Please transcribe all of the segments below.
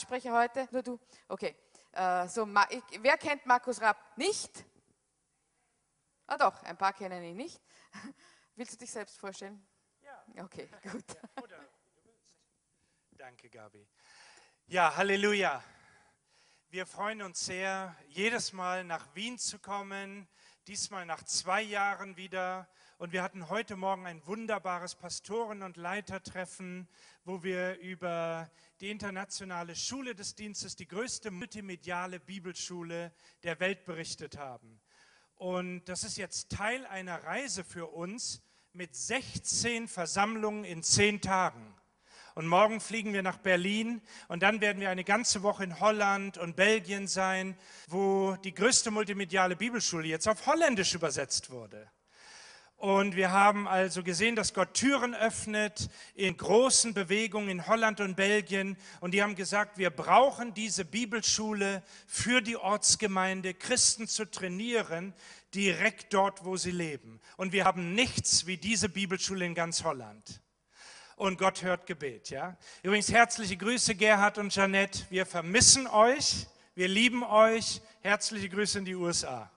Sprecher heute? Nur du? Okay. Äh, so, ich, wer kennt Markus Rapp nicht? Ah doch, ein paar kennen ihn nicht. Willst du dich selbst vorstellen? Ja. Okay, gut. Ja, oder du willst. Danke, Gabi. Ja, Halleluja. Wir freuen uns sehr, jedes Mal nach Wien zu kommen, diesmal nach zwei Jahren wieder. Und wir hatten heute Morgen ein wunderbares Pastoren- und Leitertreffen, wo wir über die internationale Schule des Dienstes, die größte multimediale Bibelschule der Welt berichtet haben. Und das ist jetzt Teil einer Reise für uns mit 16 Versammlungen in zehn Tagen. Und morgen fliegen wir nach Berlin und dann werden wir eine ganze Woche in Holland und Belgien sein, wo die größte multimediale Bibelschule jetzt auf Holländisch übersetzt wurde. Und wir haben also gesehen, dass Gott Türen öffnet in großen Bewegungen in Holland und Belgien. Und die haben gesagt, wir brauchen diese Bibelschule für die Ortsgemeinde, Christen zu trainieren, direkt dort, wo sie leben. Und wir haben nichts wie diese Bibelschule in ganz Holland und Gott hört Gebet. Ja? Übrigens herzliche Grüße, Gerhard und Janette. Wir vermissen euch, wir lieben euch. Herzliche Grüße in die USA.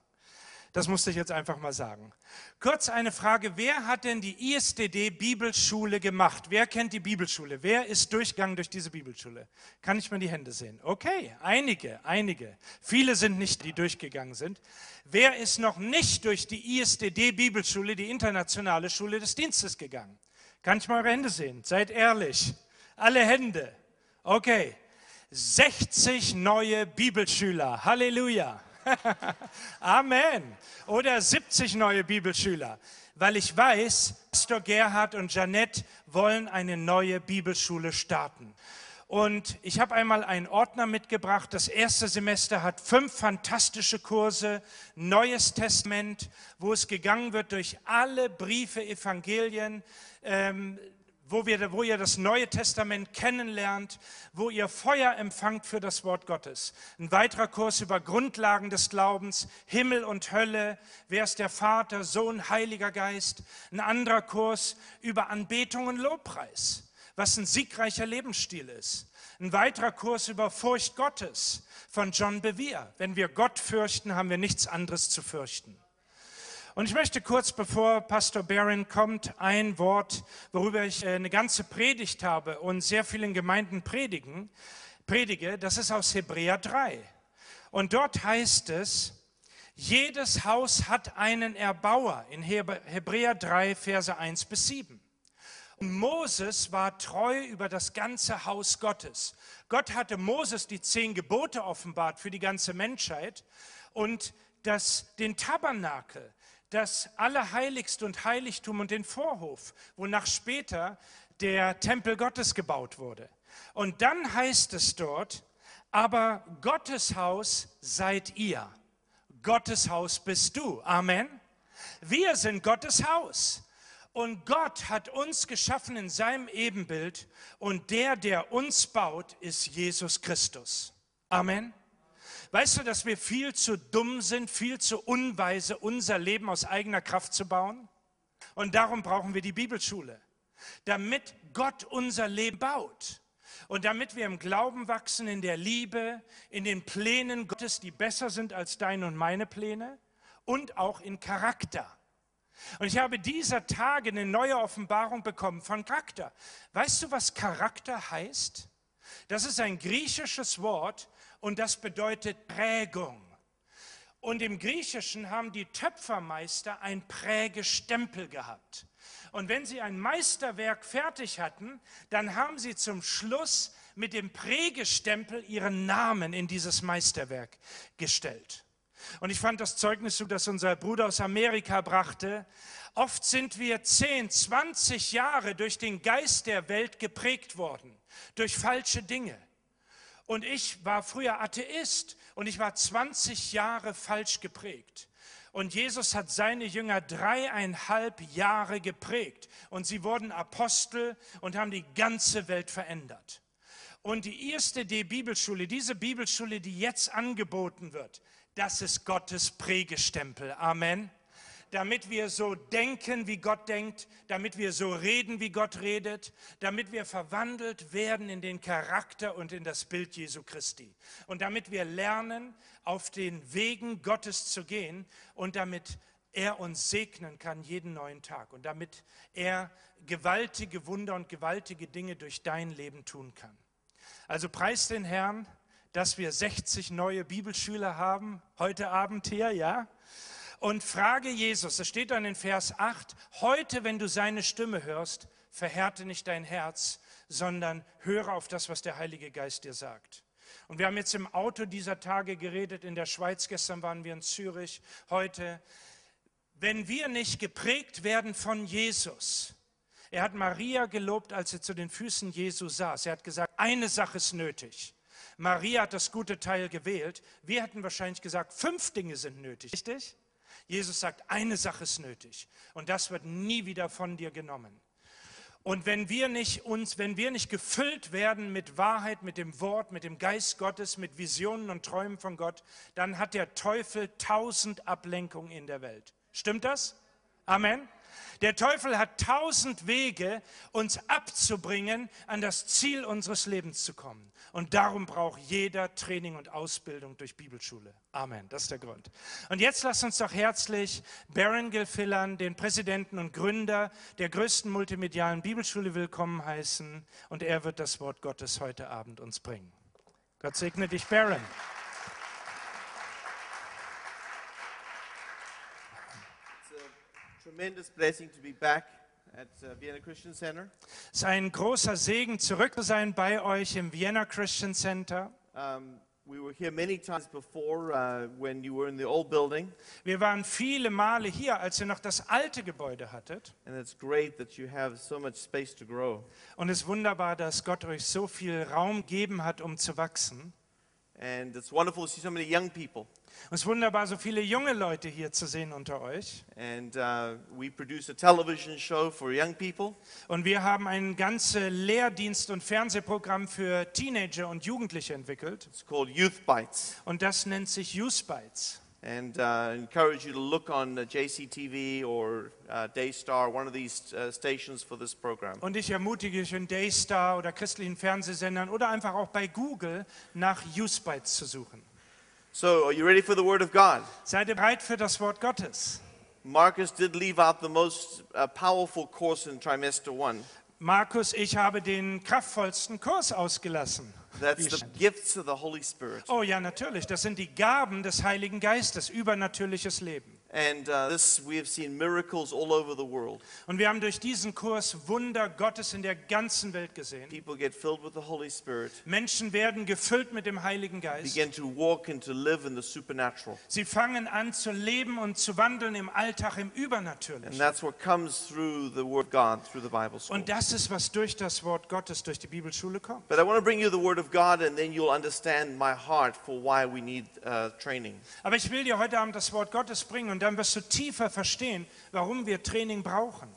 Das musste ich jetzt einfach mal sagen. Kurz eine Frage, wer hat denn die ISDD Bibelschule gemacht? Wer kennt die Bibelschule? Wer ist durchgegangen durch diese Bibelschule? Kann ich mal die Hände sehen? Okay, einige, einige. Viele sind nicht, die durchgegangen sind. Wer ist noch nicht durch die ISDD Bibelschule, die internationale Schule des Dienstes gegangen? Kann ich mal eure Hände sehen? Seid ehrlich. Alle Hände. Okay. 60 neue Bibelschüler. Halleluja. Amen. Oder 70 neue Bibelschüler. Weil ich weiß, Pastor Gerhard und Janette wollen eine neue Bibelschule starten. Und ich habe einmal einen Ordner mitgebracht. Das erste Semester hat fünf fantastische Kurse, Neues Testament, wo es gegangen wird durch alle Briefe, Evangelien, ähm, wo, wir, wo ihr das Neue Testament kennenlernt, wo ihr Feuer empfangt für das Wort Gottes. Ein weiterer Kurs über Grundlagen des Glaubens, Himmel und Hölle, wer ist der Vater, Sohn, Heiliger Geist. Ein anderer Kurs über Anbetung und Lobpreis was ein siegreicher Lebensstil ist. Ein weiterer Kurs über Furcht Gottes von John Bevere. Wenn wir Gott fürchten, haben wir nichts anderes zu fürchten. Und ich möchte kurz, bevor Pastor Barron kommt, ein Wort, worüber ich äh, eine ganze Predigt habe und sehr vielen Gemeinden predigen, predige. Das ist aus Hebräer 3. Und dort heißt es, jedes Haus hat einen Erbauer in Hebräer 3, Verse 1 bis 7. Und Moses war treu über das ganze Haus Gottes. Gott hatte Moses die zehn Gebote offenbart für die ganze Menschheit und das, den Tabernakel, das Allerheiligste und Heiligtum und den Vorhof, wonach später der Tempel Gottes gebaut wurde. Und dann heißt es dort, aber Gottes Haus seid ihr. Gottes Haus bist du. Amen. Wir sind Gottes Haus. Und Gott hat uns geschaffen in seinem Ebenbild und der, der uns baut, ist Jesus Christus. Amen. Weißt du, dass wir viel zu dumm sind, viel zu unweise, unser Leben aus eigener Kraft zu bauen? Und darum brauchen wir die Bibelschule, damit Gott unser Leben baut. Und damit wir im Glauben wachsen, in der Liebe, in den Plänen Gottes, die besser sind als deine und meine Pläne und auch in Charakter. Und ich habe dieser Tage eine neue Offenbarung bekommen von Charakter. Weißt du, was Charakter heißt? Das ist ein griechisches Wort und das bedeutet Prägung. Und im Griechischen haben die Töpfermeister ein Prägestempel gehabt. Und wenn sie ein Meisterwerk fertig hatten, dann haben sie zum Schluss mit dem Prägestempel ihren Namen in dieses Meisterwerk gestellt. Und ich fand das Zeugnis das unser Bruder aus Amerika brachte. Oft sind wir 10, 20 Jahre durch den Geist der Welt geprägt worden, durch falsche Dinge. Und ich war früher Atheist und ich war 20 Jahre falsch geprägt. Und Jesus hat seine Jünger dreieinhalb Jahre geprägt. Und sie wurden Apostel und haben die ganze Welt verändert. Und die erste D-Bibelschule, diese Bibelschule, die jetzt angeboten wird, das ist Gottes Prägestempel. Amen. Damit wir so denken, wie Gott denkt, damit wir so reden, wie Gott redet, damit wir verwandelt werden in den Charakter und in das Bild Jesu Christi. Und damit wir lernen, auf den Wegen Gottes zu gehen und damit er uns segnen kann jeden neuen Tag und damit er gewaltige Wunder und gewaltige Dinge durch dein Leben tun kann. Also preis den Herrn, dass wir 60 neue Bibelschüler haben heute Abend hier, ja? Und frage Jesus, das steht dann in Vers 8, heute, wenn du seine Stimme hörst, verhärte nicht dein Herz, sondern höre auf das, was der Heilige Geist dir sagt. Und wir haben jetzt im Auto dieser Tage geredet, in der Schweiz, gestern waren wir in Zürich, heute. Wenn wir nicht geprägt werden von Jesus, er hat Maria gelobt, als er zu den Füßen Jesu saß. Er hat gesagt, eine Sache ist nötig. Maria hat das gute Teil gewählt. Wir hätten wahrscheinlich gesagt, fünf Dinge sind nötig. Richtig? Jesus sagt, eine Sache ist nötig. Und das wird nie wieder von dir genommen. Und wenn wir nicht uns, wenn wir nicht gefüllt werden mit Wahrheit, mit dem Wort, mit dem Geist Gottes, mit Visionen und Träumen von Gott, dann hat der Teufel tausend Ablenkungen in der Welt. Stimmt das? Amen. Der Teufel hat tausend Wege, uns abzubringen, an das Ziel unseres Lebens zu kommen. Und darum braucht jeder Training und Ausbildung durch Bibelschule. Amen. Das ist der Grund. Und jetzt lasst uns doch herzlich Baron Gilfillan, den Präsidenten und Gründer der größten multimedialen Bibelschule, willkommen heißen. Und er wird das Wort Gottes heute Abend uns bringen. Gott segne dich, Baron. Tremendous blessing to be back at uh, Vienna Christian Center. Es ist ein großer Segen, zurück zu sein bei euch im Vienna Christian Center. Um, we were here many times before uh, when you were in the old building, Wir waren viele Male hier, als ihr noch das alte Gebäude hattet. and it's great that you have so much space to grow. Und es ist wunderbar, dass Gott euch so viel Raum gegeben hat, um zu wachsen. And it's wonderful to see so many young people. Es ist wunderbar, so viele junge Leute hier zu sehen unter euch. And uh, we produce a television show for young people. Und wir haben ein ganzes Lehrdienst- und Fernsehprogramm für Teenager und Jugendliche entwickelt. It's called Youth Bites. Und das nennt sich Youth Bites. And uh, encourage you to look on uh, JCTV or uh, Daystar, one of these uh, stations for this program. Und ich ermutige dich in Daystar oder christlichen Fernsehsendern oder einfach auch bei Google nach Youth Bites zu suchen. So, are you ready for the Word of God? Seid ihr bereit für das Wort Gottes? Marcus did leave out the most uh, powerful course in trimester one. Markus, ich habe den kraftvollsten Kurs ausgelassen. That's the gifts of the Holy Spirit. Oh ja, natürlich. Das sind die Gaben des Heiligen Geistes, übernatürliches Leben. And uh, this, we have seen miracles all over the world. Und wir haben durch diesen Kurs Wunder Gottes in der ganzen Welt gesehen. People get filled with the Holy Spirit, Menschen werden gefüllt mit dem Heiligen Geist. begin to walk and to live in the supernatural. Sie fangen an zu leben und zu wandeln im Alltag, im And Übernatürlichen. that's what comes through the Word God, through the Bible school. Und das ist, was durch das Wort Gottes, durch die Bibelschule kommt. But I want to bring you the Word of God, and then you'll understand my heart for why we need uh, training. Aber ich will dir heute Abend das Wort Gottes bringen und dann wirst du tiefer verstehen, warum wir Training brauchen.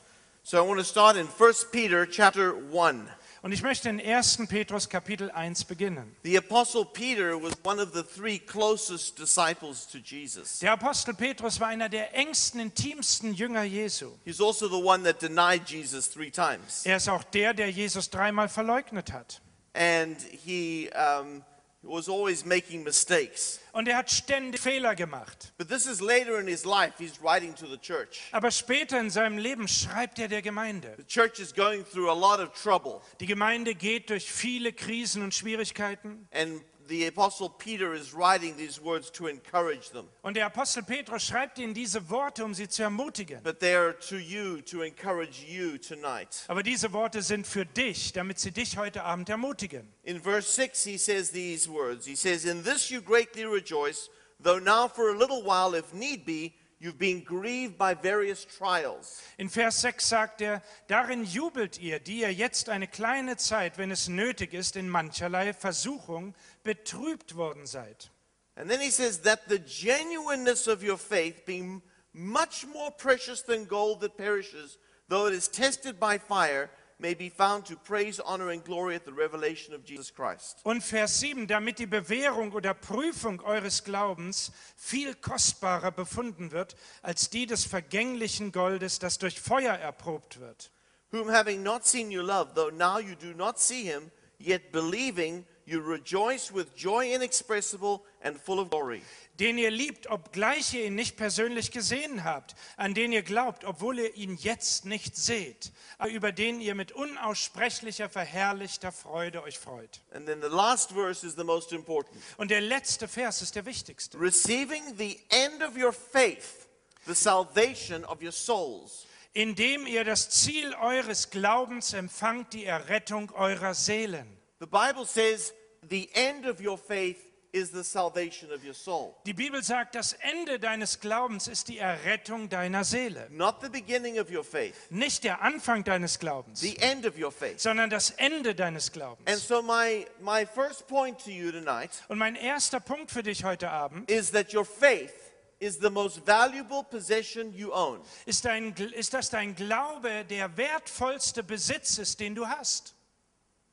So I want to start in 1 Peter chapter 1. Und ich möchte in 1. Petrus Kapitel 1 beginnen. The Apostle Peter was one of the three closest disciples to Jesus. Der Apostel Petrus war einer der engsten, intimsten Jünger Jesu. He's also the one that denied Jesus three times. Er ist auch der, der Jesus dreimal verleugnet hat. And he um, was always making mistakes. Und er hat ständig Fehler gemacht. But this is later in his life. He's writing to the church. Aber später in seinem Leben schreibt er der Gemeinde. The church is going through a lot of trouble. Die Gemeinde geht durch viele Krisen und Schwierigkeiten. And the Apostle Peter is writing these words to encourage them. Und der Apostel Petrus schreibt ihnen diese Worte, um sie zu ermutigen. But they are to you to encourage you tonight. Aber diese Worte sind für dich, damit sie dich heute Abend ermutigen. In verse 6, he says these words He says, In this you greatly rejoice, though now for a little while, if need be, you've been grieved by various trials. In Vers 6 sagt er, darin jubelt ihr, die ihr jetzt eine kleine Zeit, wenn es nötig ist, in mancherlei Versuchung betrübt worden seid. And then he says, That the genuineness of your faith, being much more precious than gold that perishes, though it is tested by fire, may be found to praise, honor, and glory at the revelation of Jesus Christ. Und Vers 7, damit die Bewährung oder Prüfung eures Glaubens viel kostbarer befunden wird als die des vergänglichen Goldes, das durch Feuer erprobt wird. Whom having not seen you love, though now you do not see him, yet believing you rejoice with joy inexpressible and full of glory. Den ihr liebt, obgleich ihr ihn nicht persönlich gesehen habt, an den ihr glaubt, obwohl ihr ihn jetzt nicht seht, aber über den ihr mit unaussprechlicher, verherrlichter Freude euch freut. And then the last verse is the most important. Und der letzte Vers ist der wichtigste. Receiving the end of your faith, the salvation of your souls. Indem ihr das Ziel eures Glaubens empfangt, die Errettung eurer Seelen. The Bible says the end of your faith is the salvation of your soul. Die Bibel sagt, das Ende deines Glaubens ist die Errettung deiner Seele. Not the beginning of your faith, Nicht der Anfang deines Glaubens, the end of your faith. sondern das Ende deines And Glaubens. so, my, my first point to you tonight Und mein erster Punkt für dich heute Abend is that your faith is the most valuable possession you own. ist, dein, ist, dass dein Glaube der wertvollste Besitz ist, den du hast.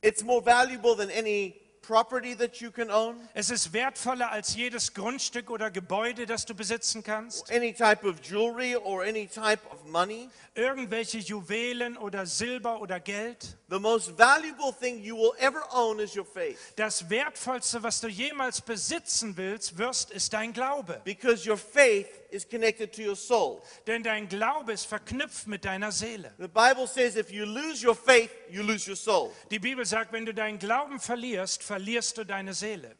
It's more valuable than any property that you can own, Es ist wertvoller als jedes Grundstück oder Gebäude, das du besitzen kannst. any type of jewelry or any type of money. Irgendwelche Juwelen oder Silber oder Geld. The most valuable thing you will ever own is your faith Das wertvollste, was du jemals besitzen willst, wirst, ist dein Glaube. because your faith is connected to your soul. Denn dein Glaube ist verknüpft mit deiner Seele. The Bible says if you lose your faith, you lose your soul. Die Bibel sagt, wenn du deinen Glauben verlierst, verlierst du deine Seele.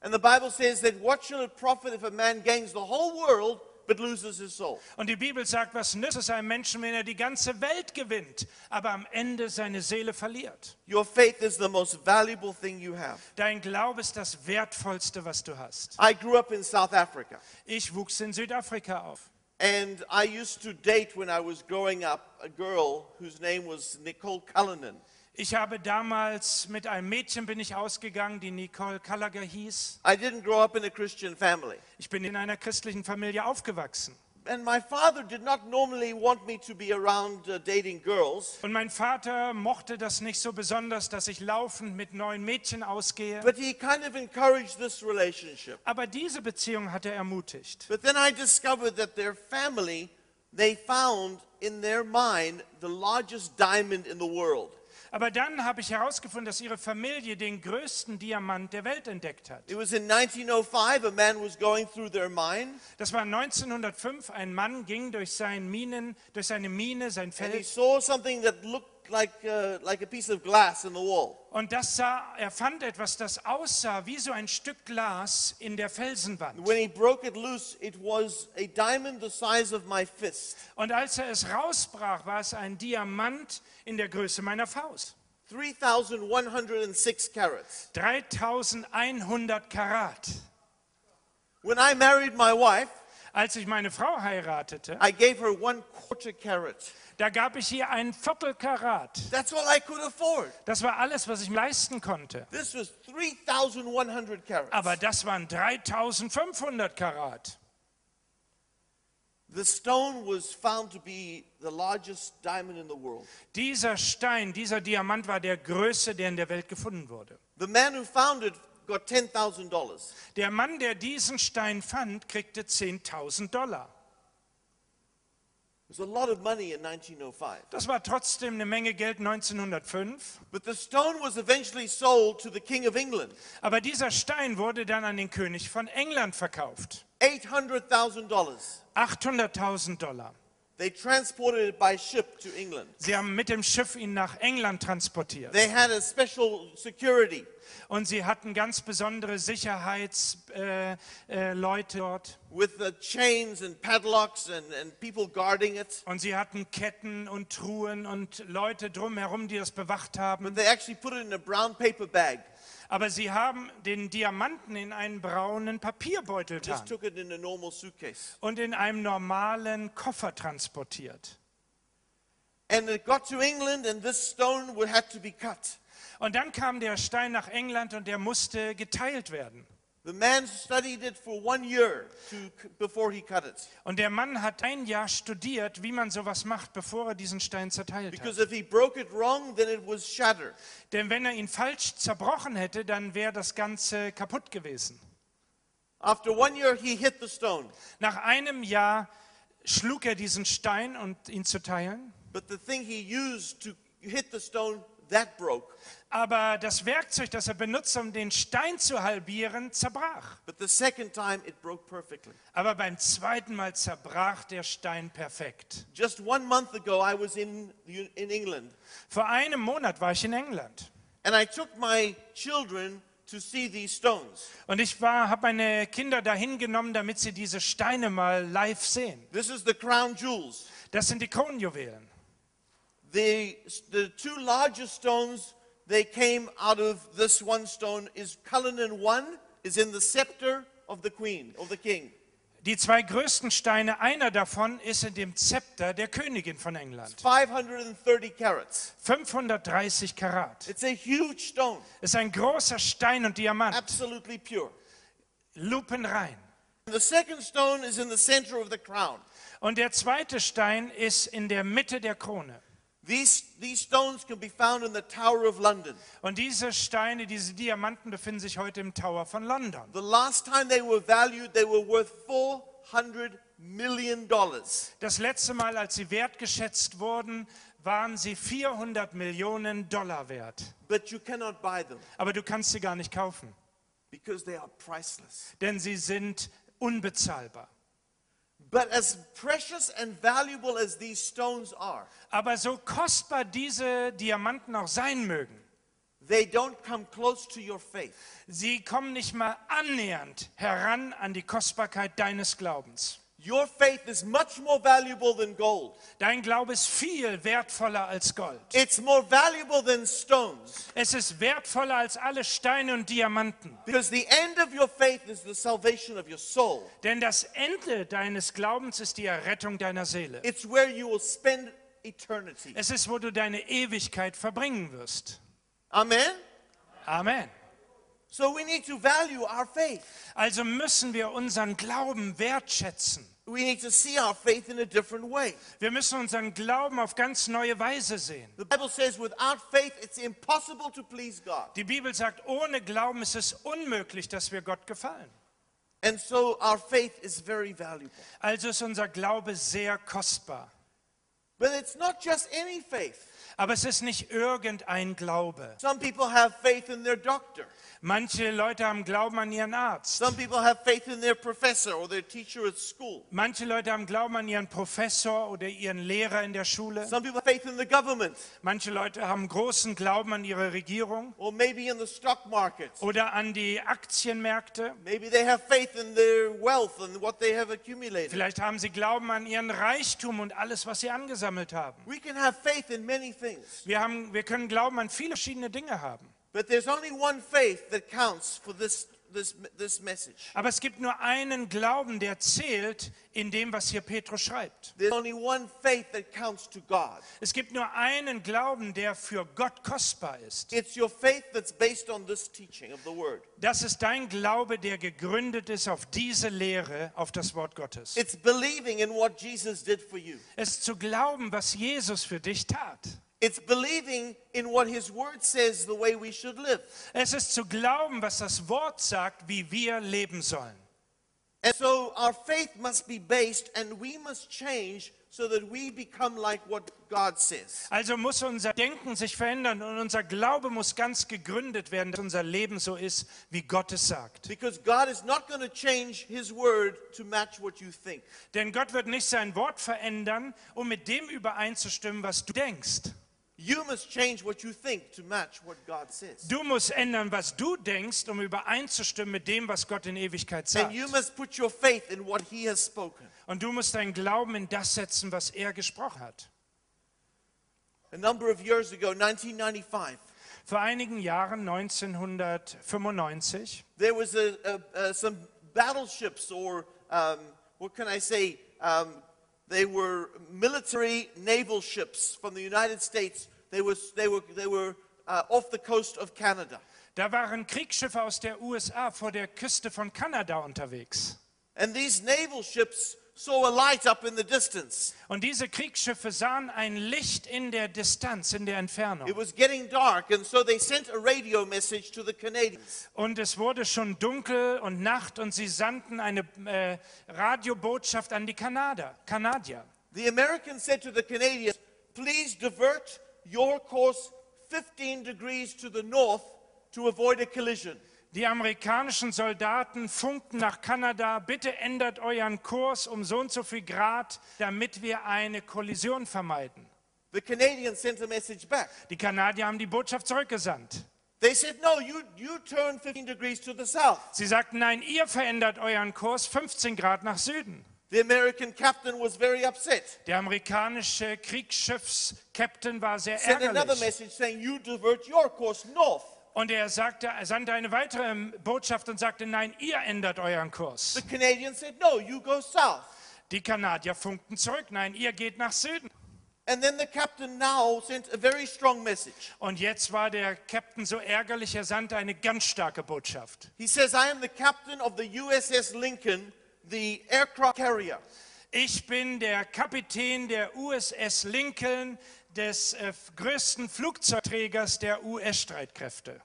And the Bible says that what shall it profit if a man gains the whole world but loses his soul? Und die Bibel sagt, was nützt es einem Menschen, wenn er die ganze Welt gewinnt, aber am Ende seine Seele verliert? Your faith is the most valuable thing you have. Dein Glaube ist das Wertvollste, was du hast. I grew up in South Africa. Ich wuchs in Südafrika auf. And I used to date when I was growing up a girl whose name was Nicole Cullinan. Ich habe damals mit einem Mädchen bin ich ausgegangen, die Nicole Gallagher hieß. I didn't grow up in a Christian family. Ich bin in einer christlichen Familie aufgewachsen. And my father did not normally want me to be around uh, dating girls, Und mein Vater mochte das nicht so besonders, dass ich laufend mit neuen Mädchen ausgehe. but he kind of encouraged this relationship. Aber diese Beziehung hat er ermutigt. But then I discovered that their family, they found in their mind the largest diamond in the world. Aber dann habe ich herausgefunden, dass ihre Familie den größten Diamant der Welt entdeckt hat. It was in 1905, a man was going through their mine, Das war 1905. Ein Mann ging durch, seinen Minen, durch seine Mine, sein and he Feld. saw something that looked like, uh, like a piece of glass in the wall. Und das sah, er fand etwas, das aussah wie so ein Stück Glas in der Felsenwand. When he broke it loose, it was a diamond the size of my fist. Und als er es rausbrach, war es ein Diamant in der Größe meiner Faust. 3,106 carats. 3100 Karat. When I married my wife, Als ich meine Frau heiratete, I gave her one quarter carat. da gab ich ihr ein Viertel Karat. That's all I could afford. Das war alles, was ich mir leisten konnte. This was 3,100 carats. Aber das waren 3500 Karat. The stone was found to be the largest diamond in the world. Dieser Stein, dieser Diamant war der größte, der in der Welt gefunden wurde. The man who found it got $10,000. Der Mann, der diesen Stein fand, kriegte 10.000 Dollar. It was a lot of money in 1905. Das war trotzdem eine Menge Geld 1905. But the stone was eventually sold to the King of England. Aber dieser Stein wurde dann an den König von England verkauft. $800,000. 800.000 Dollar. They transported it by ship to England. Sie haben mit dem Schiff ihn nach England transportiert. They had a special security. Und sie hatten ganz besondere Sicherheitsleute äh, äh, dort. with the chains and padlocks and, and people guarding it. Und sie hatten Ketten und Truhen und Leute drumherum, die das bewacht haben. But they actually put it in a brown paper bag. Aber sie haben den Diamanten in einen braunen Papierbeutel Just getan took it in a normal suitcase. und in einem normalen Koffer transportiert. And it got to England, and this stone would had to be cut. Und dann kam der Stein nach England und der musste geteilt werden. The man studied it for one year to, before he cut it. Und der Mann hat ein Jahr studiert, wie man sowas macht, bevor er diesen Stein zerteilt Because hat. if he broke it wrong, then it was shattered. Denn wenn er ihn falsch zerbrochen hätte, dann wäre das Ganze kaputt gewesen. After one year, he hit the stone. Nach einem Jahr schlug er diesen Stein und ihn zu teilen. But the thing he used to hit the stone, that broke. Aber das Werkzeug, das er benutzt, um den Stein zu halbieren, zerbrach. But the second time, it broke perfectly. Aber beim zweiten Mal zerbrach der Stein perfekt. Just one month ago, I was in, in England, Vor einem Monat war ich in England and I took my children to see these stones. und ich habe meine Kinder dahin genommen, damit sie diese Steine mal live sehen. This is the crown jewels. Das sind die Kronjuwelen. The, the two largest stones, they came out of this one stone, is Cullinan 1, is in the scepter of the queen, of the king. Die zwei größten Steine, einer davon ist in dem Zepter der Königin von England. 530 carats. 530 Karat. It's a huge stone, Ist ein großer Stein und Diamant. absolutely pure. Lupenrein. The second stone is in the center of the crown. Und der zweite Stein ist in der Mitte der Krone. These, these stones can be found in the Tower of London. Und diese Steine, diese Diamanten befinden sich heute im Tower von London. The last time they were valued, they were worth 400 million dollars. Das letzte Mal, als sie wertgeschätzt wurden, waren sie 400 Millionen Dollar wert. But you cannot buy them Aber du kannst sie gar nicht kaufen, because they are priceless. denn sie sind unbezahlbar. But as precious and valuable as these stones are, Aber so kostbar diese Diamanten auch sein mögen, they don't come close to your faith. sie kommen nicht mal annähernd heran an die Kostbarkeit deines Glaubens. Your faith is much more valuable than gold. Dein Glaube ist viel wertvoller als Gold. It's more valuable than stones Es ist wertvoller als alle Steine und Diamanten. because the end of your faith is the salvation of your soul. Denn das Ende deines Glaubens ist die Errettung deiner Seele. It's where you will spend eternity. Es ist, wo du deine Ewigkeit verbringen wirst. Amen? Amen. So we need to value our faith. Also müssen wir unseren Glauben wertschätzen. We need to see our faith in a different way. Wir müssen unseren Glauben auf ganz neue Weise sehen. The Bible says without faith it's impossible to please God. Die Bibel sagt, ohne Glauben ist es unmöglich, dass wir Gott gefallen. And so our faith is very valuable. Also ist unser Glaube sehr kostbar. But it's not just any faith. Aber es ist nicht irgendein Glaube. Some people have faith in their doctor. Manche Leute haben Glauben an ihren Arzt. Some people have faith in their professor or their teacher at school. Manche Leute haben Glauben an ihren Professor oder ihren Lehrer in der Schule. Some people have faith in the government Manche Leute haben großen Glauben an ihre Regierung or maybe in the stock market. oder an die Aktienmärkte. Maybe they have faith in their wealth and what they have accumulated. Vielleicht haben sie Glauben an ihren Reichtum und alles, was sie angesammelt haben. We can have faith in many things, Wir, haben, wir können Glauben an viele verschiedene Dinge haben. But there's only one faith that counts for this, this, this message. Aber es gibt nur einen Glauben, der zählt in dem, was hier Petrus schreibt. There's only one faith that counts to God. Es gibt nur einen Glauben, der für Gott kostbar ist. It's your faith that's based on this teaching of the word. Das ist dein Glaube, der gegründet ist auf diese Lehre, auf das Wort Gottes. It's believing in what Jesus did for you. Es ist zu glauben, was Jesus für dich tat. It's believing in what his word says the way we should live. Es ist zu glauben, was das Wort sagt, wie wir leben sollen. And so our faith must be based and we must change so that we become like what God says. Also muss unser Denken sich verändern und unser Glaube muss ganz gegründet werden, dass unser Leben so ist, wie Gott es sagt. Because God is not going to change his word to match what you think. Denn Gott wird nicht sein Wort verändern, um mit dem übereinzustimmen, was du denkst. You must change what you think to match what God says. Du musst ändern, was du denkst, um übereinzustimmen mit dem, was Gott in Ewigkeit sagt. And you must put your faith in what he has spoken. Und du musst deinen Glauben in das setzen, was er gesprochen hat. A number of years ago, 1995, Vor einigen Jahren, 1995, there was a, a, a, some battleships, or um, what can I say? Um, they were military naval ships from the United States. They, was, they were, they were uh, off the coast of Canada. Da waren Kriegsschiffe aus der USA vor der Küste von Kanada unterwegs. And these naval ships saw a light up in the distance. Und diese Kriegsschiffe sahen ein Licht in der Distanz, in der Entfernung. It was getting dark, and so they sent a radio message to the Canadians. Und es wurde schon dunkel und Nacht und sie sandten eine äh, Radiobotschaft an die Kanadier. Kanadier. The Americans said to the Canadians, Please divert your course 15 degrees to the north to avoid a collision. Die amerikanischen Soldaten funkten nach Kanada, bitte ändert euren Kurs um so und so viel Grad, damit wir eine Kollision vermeiden. The Canadians sent a message back. Die Kanadier haben die Botschaft zurückgesandt. They said, No, you, you turn 15 degrees to the south. Sie sagten, nein, ihr verändert euren Kurs 15 Grad nach Süden. The American captain was very upset. Der amerikanische Kriegsschiffskapitän war sehr Sent another ärgerlich. message saying, You divert your course north. Und er, sagte, er sandte eine weitere Botschaft und sagte, nein, ihr ändert euren Kurs. The Canadians said, No, you go south. Die Kanadier funkten zurück, nein, ihr geht nach Süden. And then the captain now sent a very strong message. Und jetzt war der Captain so ärgerlich, er sandte eine ganz starke Botschaft. He says, I am the captain of the USS Lincoln, the aircraft carrier. Ich bin der Kapitän der USS Lincoln, des äh, größten Flugzeugträgers der US-Streitkräfte.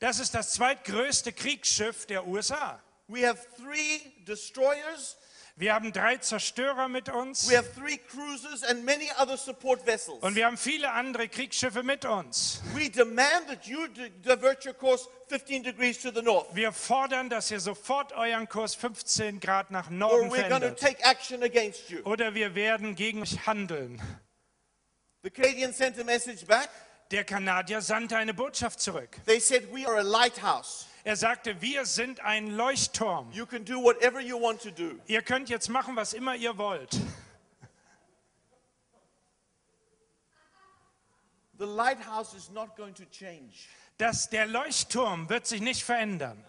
Das ist das zweitgrößte Kriegsschiff der USA. We have three destroyers, Wir haben drei Zerstörer mit uns we have three cruisers, and many other support vessels. und wir haben viele andere Kriegsschiffe mit uns. We demand that you di- divert your course 15 degrees to the north, Wir fordern, dass ihr sofort euren Kurs 15 Grad nach or Norden we're going to take action against you. Oder wir werden gegen euch handeln. The Canadians sent a message back. Der Kanadier sandte eine Botschaft zurück. They said, We are a lighthouse. Er sagte, wir sind ein Leuchtturm. You can do whatever you want to do. Ihr könnt jetzt machen, was immer ihr wollt. The lighthouse is not going to change. Das, der Leuchtturm wird sich nicht verändern.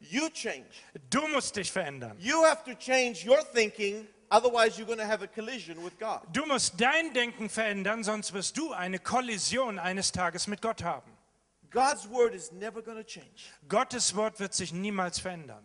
You change. Du musst dich verändern. You have to change your thinking, otherwise, you're going to have a collision with God. Du musst dein Denken verändern, sonst wirst du eine Kollision eines Tages mit Gott haben. God's word is never going to change. Gottes Wort wird sich niemals verändern.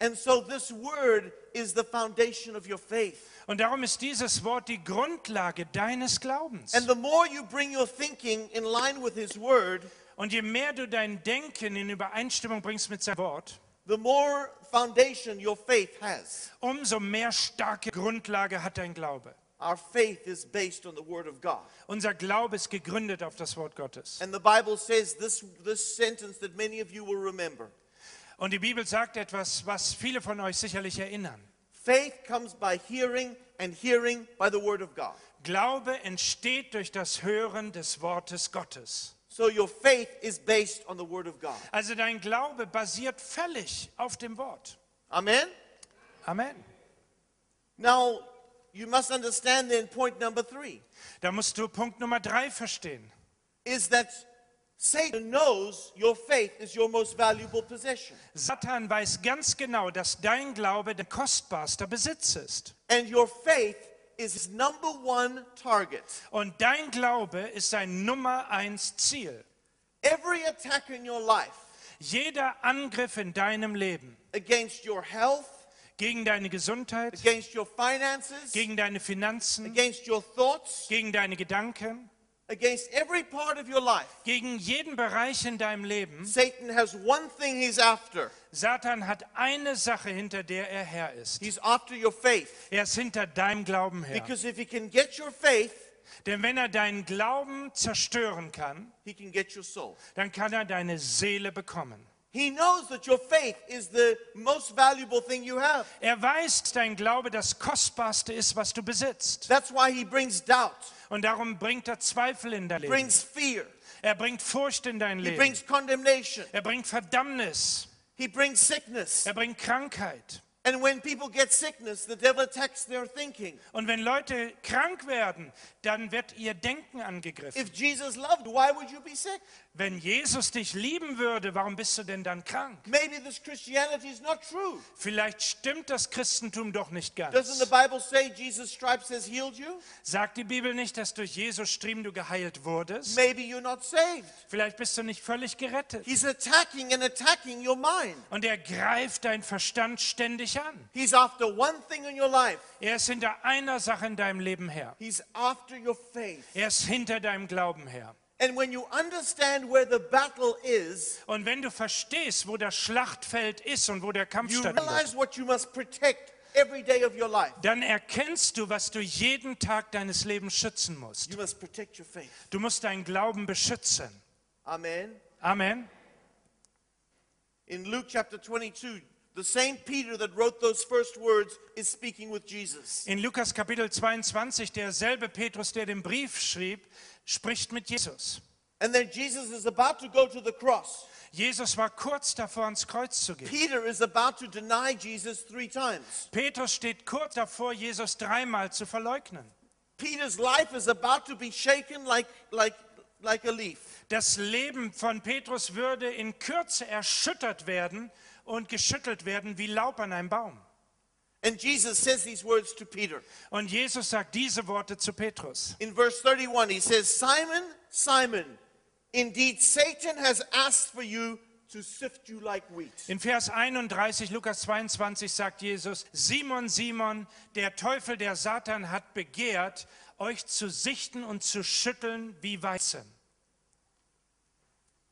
And so, this word is the foundation of your faith. Und darum ist dieses Wort die Grundlage deines Glaubens. And the more you bring your thinking in line with His word, Und je mehr du dein Denken in Übereinstimmung bringst mit seinem Wort, the more foundation your faith has. umso mehr starke Grundlage hat dein Glaube. Our faith is based on the word of God. Unser Glaube ist gegründet auf das Wort Gottes. And the Bible says this, this sentence that many of you will remember Und die Bibel sagt etwas, was viele von euch sicherlich erinnern. faith comes by hearing, and hearing by the word of God. Glaube entsteht durch das Hören des Wortes Gottes. So your faith is based on the word of God. Also dein Glaube basiert völlig auf dem Wort. Amen? Amen. Now, you must understand then point number three Da musst du Punkt Nummer drei verstehen. is that Satan knows your faith is your most valuable possession. Satan weiß ganz genau, dass dein Glaube der kostbarste Besitz ist. And your faith is his number one target. Und dein Glaube ist sein Nummer eins Ziel. Every attack in your life Jeder Angriff in deinem Leben against your health, gegen deine Gesundheit, against your finances, gegen deine Finanzen, against your thoughts, gegen deine Gedanken, against every part of your life, gegen jeden Bereich in deinem Leben. Satan has one thing he's after. Satan hat eine Sache, hinter der er Herr ist. He's after your faith. Er ist hinter deinem Glauben her. Because if he can get your faith, Denn wenn er deinen Glauben zerstören kann, he can get your soul. dann kann er deine Seele bekommen. He knows that your faith is the most valuable thing you have. Er weiß, dein Glaube das Kostbarste ist, was du besitzt. That's why he brings doubt, Und darum bringt er Zweifel in dein Leben. brings fear, Er bringt Furcht in dein he Leben. brings condemnation, Er bringt Verdammnis. he brings sickness. Er bringt Krankheit. And when people get sickness, the devil attacks their thinking. Und wenn Leute krank werden, dann wird ihr Denken angegriffen. If Jesus loved, why would you be sick? Wenn Jesus dich lieben würde, warum bist du denn dann krank? Maybe this Christianity is not true. Vielleicht stimmt das Christentum doch nicht Doesn't the ganz. Bible say Jesus' stripes has healed you? Sagt die Bibel nicht, dass durch Jesus Striemen du geheilt wurdest? Maybe you're not saved. Vielleicht bist du nicht völlig gerettet. He's attacking and attacking your mind. Und er greift deinen Verstand ständig an. He's after one thing in your life. Er ist hinter einer Sache in deinem Leben her. He's after your faith. Er ist hinter deinem Glauben her. And when you understand where the battle is, Und wenn du verstehst, wo das Schlachtfeld ist und wo der Kampf you stattfindet, realize what you must protect every day of your life. dann erkennst du, was du jeden Tag deines Lebens schützen musst. You must protect your faith. Du musst deinen Glauben beschützen. Amen. Amen. In Luke chapter 22, the same Peter that wrote those first words is speaking with Jesus. In Lukas Kapitel 22, derselbe Petrus, der den Brief schrieb, spricht mit Jesus. And then Jesus is about to go to the cross. Jesus war kurz davor, ans Kreuz zu gehen. Peter is about to deny Jesus three times. Petrus steht kurz davor, Jesus dreimal zu verleugnen. Peter's life is about to be shaken like, like, like a leaf. Das Leben von Petrus würde in Kürze erschüttert werden und geschüttelt werden wie Laub an einem Baum. And Jesus says these words to Peter. Und Jesus sagt diese Worte zu Petrus. In verse 31, he says, Simon, Simon, indeed Satan has asked for you to sift you like wheat. In Vers 31, Lukas 22 sagt Jesus, Simon, Simon, der Teufel, der Satan hat begehrt, euch zu sichten und zu schütteln wie Weizen.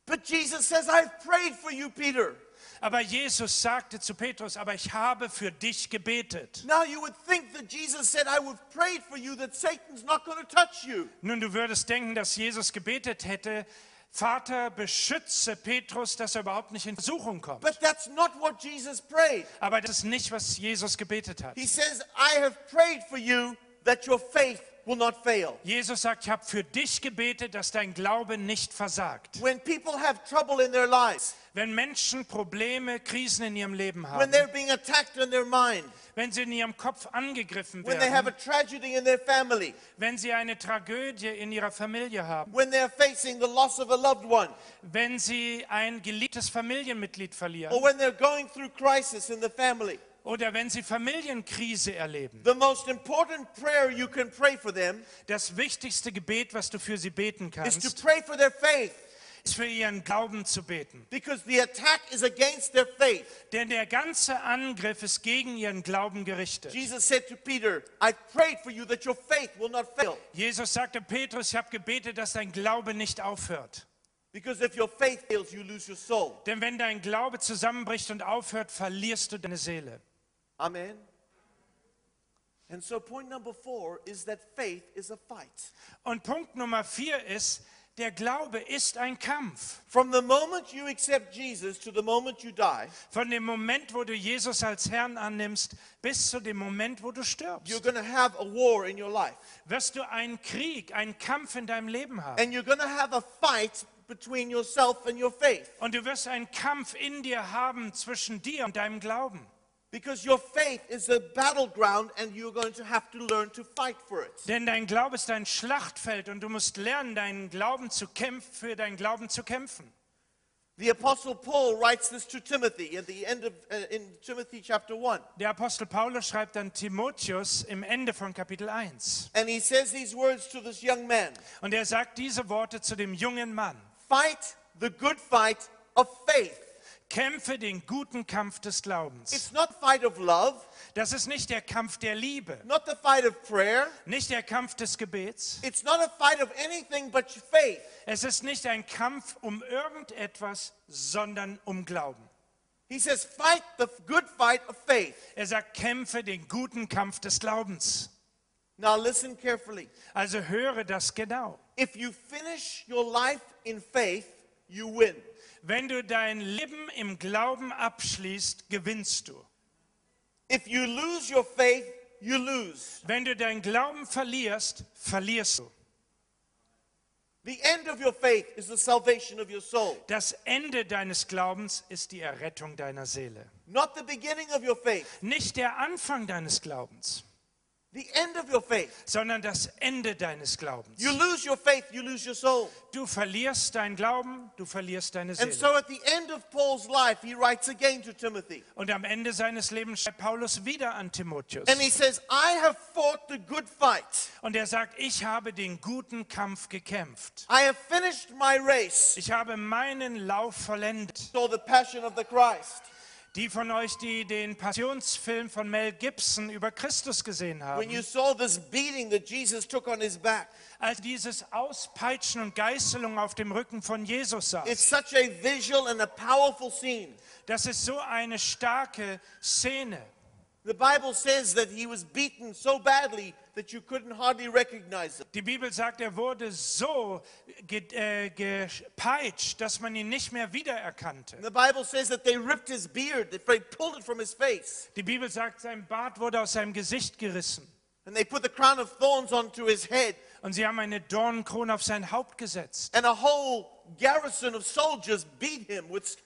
But Jesus says, I've prayed for you, Peter. Aber Jesus sagte zu Petrus, aber ich habe für dich gebetet. Now you would think that Jesus said, I would prayed for you that Satan's not going to touch you. Nun, du würdest denken, dass Jesus gebetet hätte, Vater, beschütze Petrus, dass er überhaupt nicht in Versuchung kommt. But that's not what Jesus prayed. Aber das ist nicht, was Jesus gebetet hat. He says, I have prayed for you that your faith will not fail. Jesus sagt, ich habe für dich gebetet, dass dein Glaube nicht versagt. When people have trouble in their lives, Wenn Menschen Probleme, Krisen in ihrem Leben when haben, they're being attacked in their mind, wenn sie in ihrem Kopf angegriffen when they have a werden, tragedy in their family, wenn sie eine Tragödie in ihrer Familie haben, when they're facing the loss of a loved one, wenn sie ein geliebtes Familienmitglied verlieren or when they're going through crisis in the family, oder wenn sie Familienkrise erleben. the most important prayer you can pray for them Das wichtigste Gebet, was du für sie beten is to kannst, pray for their faith ist für ihren Glauben zu beten. because the attack is against their faith. Denn der ganze Angriff ist gegen ihren Glauben gerichtet. Jesus said to Peter, I prayed for you that your faith will not fail. Jesus sagte Petrus, ich habe gebetet, dass dein Glaube nicht aufhört. Because if your faith fails, you lose your soul. Denn wenn dein Glaube zusammenbricht und aufhört, verlierst du deine Seele. Amen. And so, point number four is that faith is a fight. Und Punkt Nummer vier ist, der Glaube ist ein Kampf. From the moment you accept Jesus to the moment you die, Von dem Moment, wo du Jesus als Herrn annimmst, bis zu dem Moment, wo du you're stirbst, going to have a war in your life. wirst du einen Krieg, einen Kampf in deinem Leben haben. And you're going to have a fight between yourself and your faith. Und du wirst einen Kampf in dir haben zwischen dir und deinem Glauben. Because your faith is a battleground and you're going to have to learn to fight for it. Denn dein Glaube ist ein Schlachtfeld und du musst lernen, deinen Glauben zu kämpfen, für deinen Glauben zu kämpfen. The Apostle Paul writes this to Timothy at the end of uh, in Timothy chapter 1. Der Apostel Paulus schreibt an Timotheus im Ende von Kapitel 1. And he says these words to this young man Und er sagt diese Worte zu dem jungen Mann. Fight the good fight of faith. Kämpfe den guten Kampf des Glaubens. It's not fight of love, Das ist nicht der Kampf der Liebe, not the fight of prayer. nicht der Kampf des Gebets. It's not a fight of anything but faith. Es ist nicht ein Kampf um irgendetwas, sondern um Glauben. He says, fight the good fight of faith. Er sagt, kämpfe den guten Kampf des Glaubens. Now listen carefully. Also höre das genau. If you finish your life in faith, you win. Wenn du dein Leben im Glauben abschließt, gewinnst du. If you lose your faith, you lose. Wenn du deinen Glauben verlierst, verlierst du. The end of your faith is the salvation of your soul. Das Ende deines Glaubens ist die Errettung deiner Seele. Not the beginning of your faith. Nicht der Anfang deines Glaubens, The end of your faith. sondern das Ende deines Glaubens. You lose your faith, you lose your soul. Du verlierst deinen Glauben, du verlierst deine And Seele. so at the end of Paul's life, he writes again to Timothy. Und am Ende seines Lebens schreibt Paulus wieder an Timotheus. And he says, I have fought the good fight. Und er sagt, ich habe den guten Kampf gekämpft. I have finished my race. Ich habe meinen Lauf vollendet. So the passion of the Christ. Die von euch, die den Passionsfilm von Mel Gibson über Christus gesehen When haben, you saw this beating that Jesus took on his back, als dieses Auspeitschen und Geißelung auf dem Rücken von Jesus saß, it's such a visual and a powerful scene. das ist so eine starke Szene. The Bible says that he was beaten so badly that you couldn't hardly recognize him. Die Bibel sagt, er wurde so ge äh, gepeitscht, dass man ihn nicht mehr wiedererkannte. And the Bible says that they ripped his beard, they pulled it from his face, Die Bibel sagt, sein Bart wurde aus seinem Gesicht gerissen. and they put the crown of thorns onto his head. Und sie haben eine Dornenkrone auf sein Haupt gesetzt. And a whole garrison of soldiers beat him with,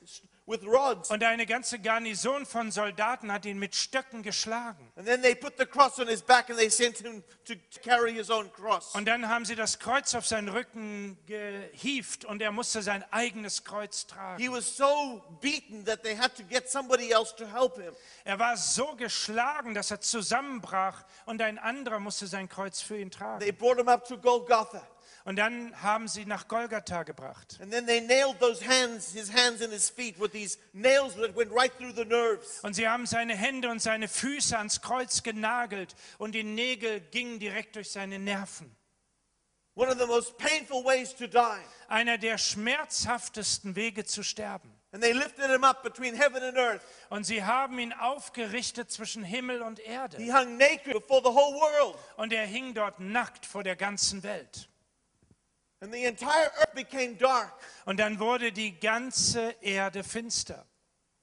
with rods. Und eine ganze Garnison von Soldaten hat ihn mit Stöcken geschlagen. And then they put the cross on his back and they sent him to carry his own cross. Und dann haben sie das Kreuz auf seinen Rücken gehieft und er musste sein eigenes Kreuz He tragen. was so beaten that they had to get somebody else to help him. Er war so geschlagen, dass er zusammenbrach und ein anderer musste sein Kreuz für ihn tragen. They brought him up to Golgotha. Und dann haben sie nach Golgatha gebracht. And then they nailed those hands, his hands and his feet, with these nails that went right through the nerves. Und sie haben seine Hände und seine Füße ans Kreuz genagelt und die Nägel gingen direkt durch seine Nerven. One of the most painful ways to die. Einer der schmerzhaftesten Wege zu sterben. And they lifted him up between heaven and earth. Und sie haben ihn aufgerichtet zwischen Himmel und Erde. He hung naked before the whole world. Und er hing dort nackt vor der ganzen Welt. And the entire earth became dark. Und dann wurde die ganze Erde finster.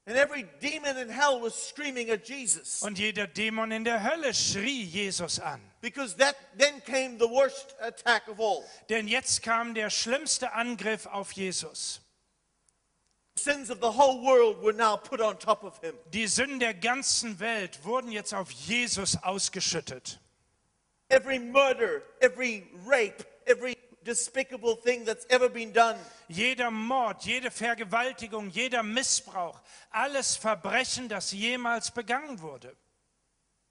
And every demon in hell was screaming at Jesus. Und jeder Dämon in der Hölle schrie Jesus an. Because that then came the worst attack of all. Denn jetzt kam der schlimmste Angriff auf Jesus. Sins of the whole world were now put on top of him. Die Sünden der ganzen Welt wurden jetzt auf Jesus ausgeschüttet. Every murder, every rape, every despicable thing that's ever been done, Jeder Mord, jede Vergewaltigung, jeder Missbrauch, alles Verbrechen, das jemals begangen wurde.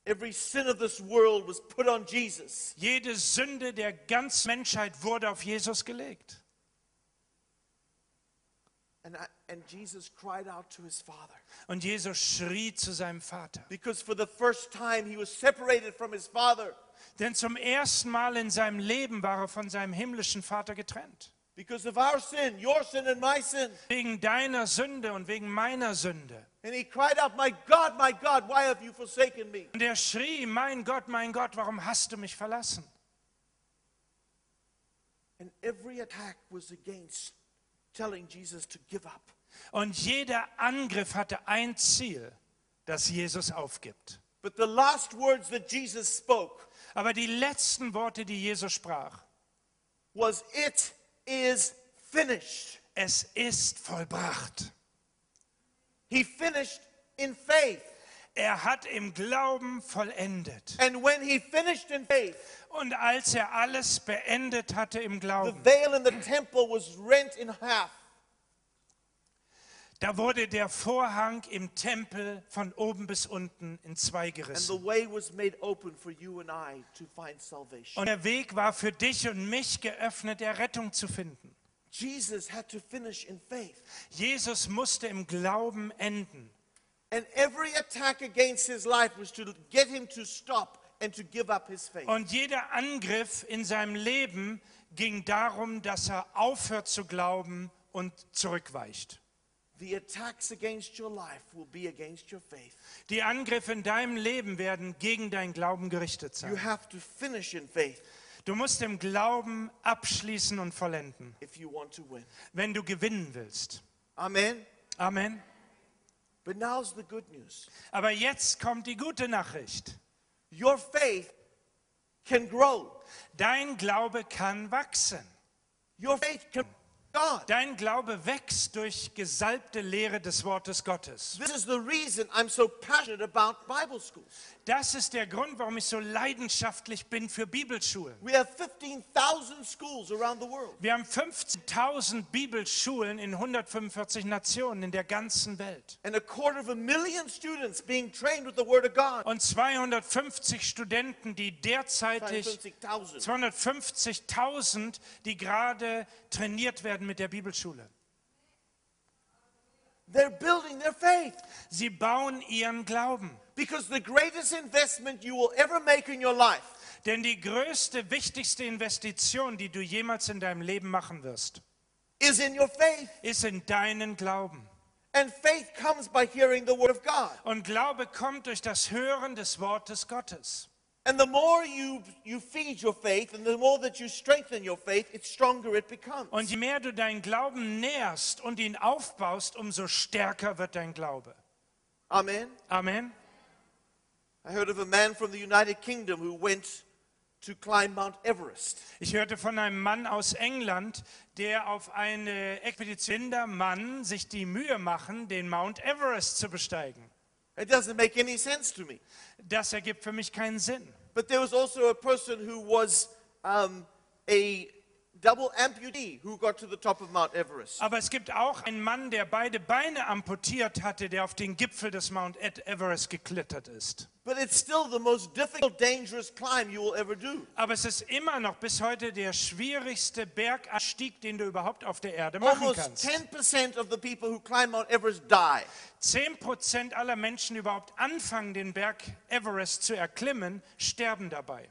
every sin of this world was put on Jesus. Jede Sünde der ganzen Menschheit wurde auf Jesus gelegt. And, I, and Jesus cried out to his Father. Und Jesus schrie zu seinem Vater. Because for the first time he was separated from his Father. Denn zum ersten Mal in seinem Leben war er von seinem himmlischen Vater getrennt. Because of our sin, your sin and my sin. Wegen deiner Sünde und wegen meiner Sünde. And he cried out, My God, my God, why have you forsaken me? Und er schrie, mein Gott, mein Gott, warum hast du mich verlassen? And every attack was against telling Jesus to give up. Und jeder Angriff hatte ein Ziel, dass Jesus aufgibt. But the last words that Jesus spoke Aber die letzten Worte, die Jesus sprach, was, It is finished. es ist vollbracht. He finished in faith. Er hat im Glauben vollendet. And when he finished in faith, Und als er alles beendet hatte im the Glauben, veil in the temple was rent in half. Da wurde der Vorhang im Tempel von oben bis unten in zwei gerissen. Und der Weg war für dich und mich geöffnet, Errettung zu finden. Jesus had to finish in faith. Jesus musste im Glauben enden. And every attack against his life was to get him to stop and to give up his faith. Und jeder Angriff in seinem Leben ging darum, dass er aufhört zu glauben und zurückweicht. Die Angriffe in deinem Leben werden gegen deinen Glauben gerichtet You sein. have to finish in faith Du musst im Glauben abschließen und vollenden, if you want to win. wenn du gewinnen willst. Amen. Amen. But now's the good news. Aber jetzt kommt die gute Nachricht. Your faith can grow. Dein Glaube kann wachsen. Your faith can God. Dein Glaube wächst durch gesalbte Lehre des Wortes Gottes. This is the reason I'm so passionate about Bible schools. Das ist der Grund, warum ich so leidenschaftlich bin für Bibelschulen. We have 15,000 schools around the world. Wir haben 15.000 Bibelschulen in 145 Nationen in der ganzen Welt. And a quarter of a million students being trained with the Word of God. Und 250 Studenten, die derzeitig 250,000. 250.000, die gerade trainiert werden mit der Bibelschule. They're building their faith. Sie bauen ihren Glauben. Because the greatest investment you will ever make in your life Denn die größte, wichtigste Investition, die du jemals in deinem Leben machen wirst, is in your faith. ist in deinen Glauben. And faith comes by hearing the Word of God. Und Glaube kommt durch das Hören des Wortes Gottes. And the more you, you feed your faith and the more that you strengthen your faith, it's stronger it becomes. Und je mehr du deinen Glauben nährst und ihn aufbaust, umso stärker wird dein Glaube. Amen. Amen. I heard of a man from the United Kingdom who went to climb Mount Everest. Ich hörte von einem Mann aus England, der auf eine Expedition der Mann sich die Mühe machen, den Mount Everest zu besteigen. It doesn't make any sense to me. Das ergibt für mich keinen Sinn. But there was also a person who was um, a double amputee who got to the top of Mount Everest. Aber es gibt auch einen Mann, der beide Beine amputiert hatte, der auf den Gipfel des Mount Everest geklettert ist. But it's still the most difficult, dangerous climb you will ever do. Aber es ist immer noch bis heute der schwierigste Berganstieg, den du überhaupt auf der Erde machen Almost kannst. 10% of the people who climb Mount Everest die. 10% aller Menschen, die überhaupt anfangen, den Berg Everest zu erklimmen, sterben dabei.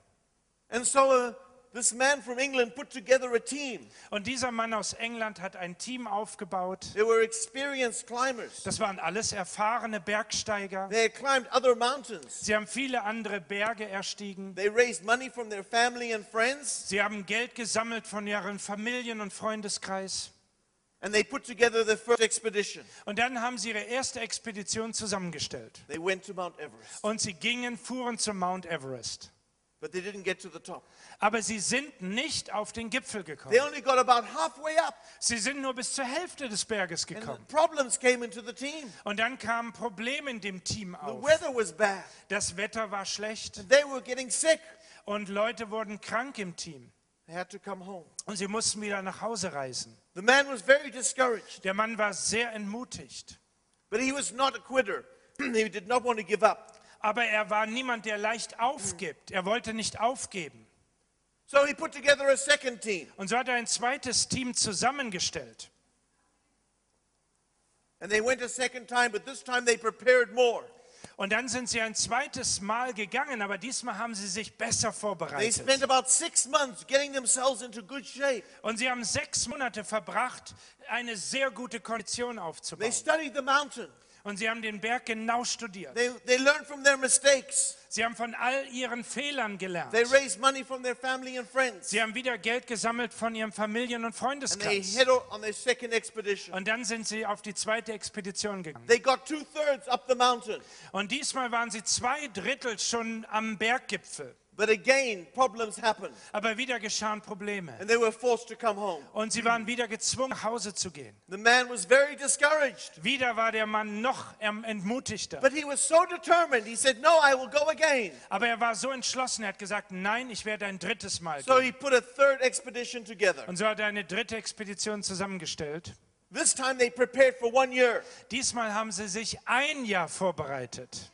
And so uh, this man from England put together a team. Und dieser Mann aus England hat ein Team aufgebaut. They were experienced climbers. Das waren alles erfahrene Bergsteiger. They climbed other mountains. Sie haben viele andere Berge erstiegen. They raised money from their family and friends. Sie haben Geld gesammelt von ihren Familien und Freundeskreis. And they put together their first expedition. Und dann haben sie ihre erste Expedition zusammengestellt. They went to Mount Everest. Und sie gingen, fuhren zum Mount Everest. But they didn't get to the top. Aber sie sind nicht auf den Gipfel They gekommen. only got about halfway up. Sie sind nur bis zur Hälfte des Berges And gekommen. problems came into the team. Und dann kamen Probleme in dem Team The auf. weather was bad. Das Wetter war schlecht They were getting sick. und Leute wurden krank im Team. They had to come home. Und sie mussten wieder nach Hause reisen. The man was very discouraged, Der Mann war sehr entmutigt. but he was not a quitter. he did not want to give up. Aber er war niemand, der leicht aufgibt. Er wollte nicht aufgeben. So he put together a second team. Und so hat er ein zweites Team zusammengestellt. And they went a second time, but this time they prepared more. Und dann sind sie ein zweites Mal gegangen, aber diesmal haben sie sich besser They vorbereitet. spent about six months getting themselves into good shape. Und sie haben sechs Monate verbracht, eine sehr gute Kondition aufzubauen. Und sie haben den Berg genau studiert. They, they learned from their mistakes. Sie haben von all ihren Fehlern gelernt. They raised money from their family and friends. Sie haben wieder Geld gesammelt von ihrem Familien- und And they Freundeskreis. head o- on their second expedition. Und dann sind sie auf die zweite Expedition gegangen. They got two thirds up the mountain. Und diesmal waren sie zwei Drittel schon am Berggipfel. But again, problems happened. Aber wieder geschahen Probleme. And they were forced to come home. Und sie waren wieder gezwungen, nach Hause zu gehen. The man was very discouraged. Wieder war der Mann noch entmutigter. But he was so determined. He said, No, I will go again. Aber er war so entschlossen, er hat gesagt, nein, ich werde ein drittes Mal So gehen. he put a third expedition together. Und so hat er eine dritte Expedition zusammengestellt. This time they prepared for one year. Diesmal haben sie sich ein Jahr vorbereitet.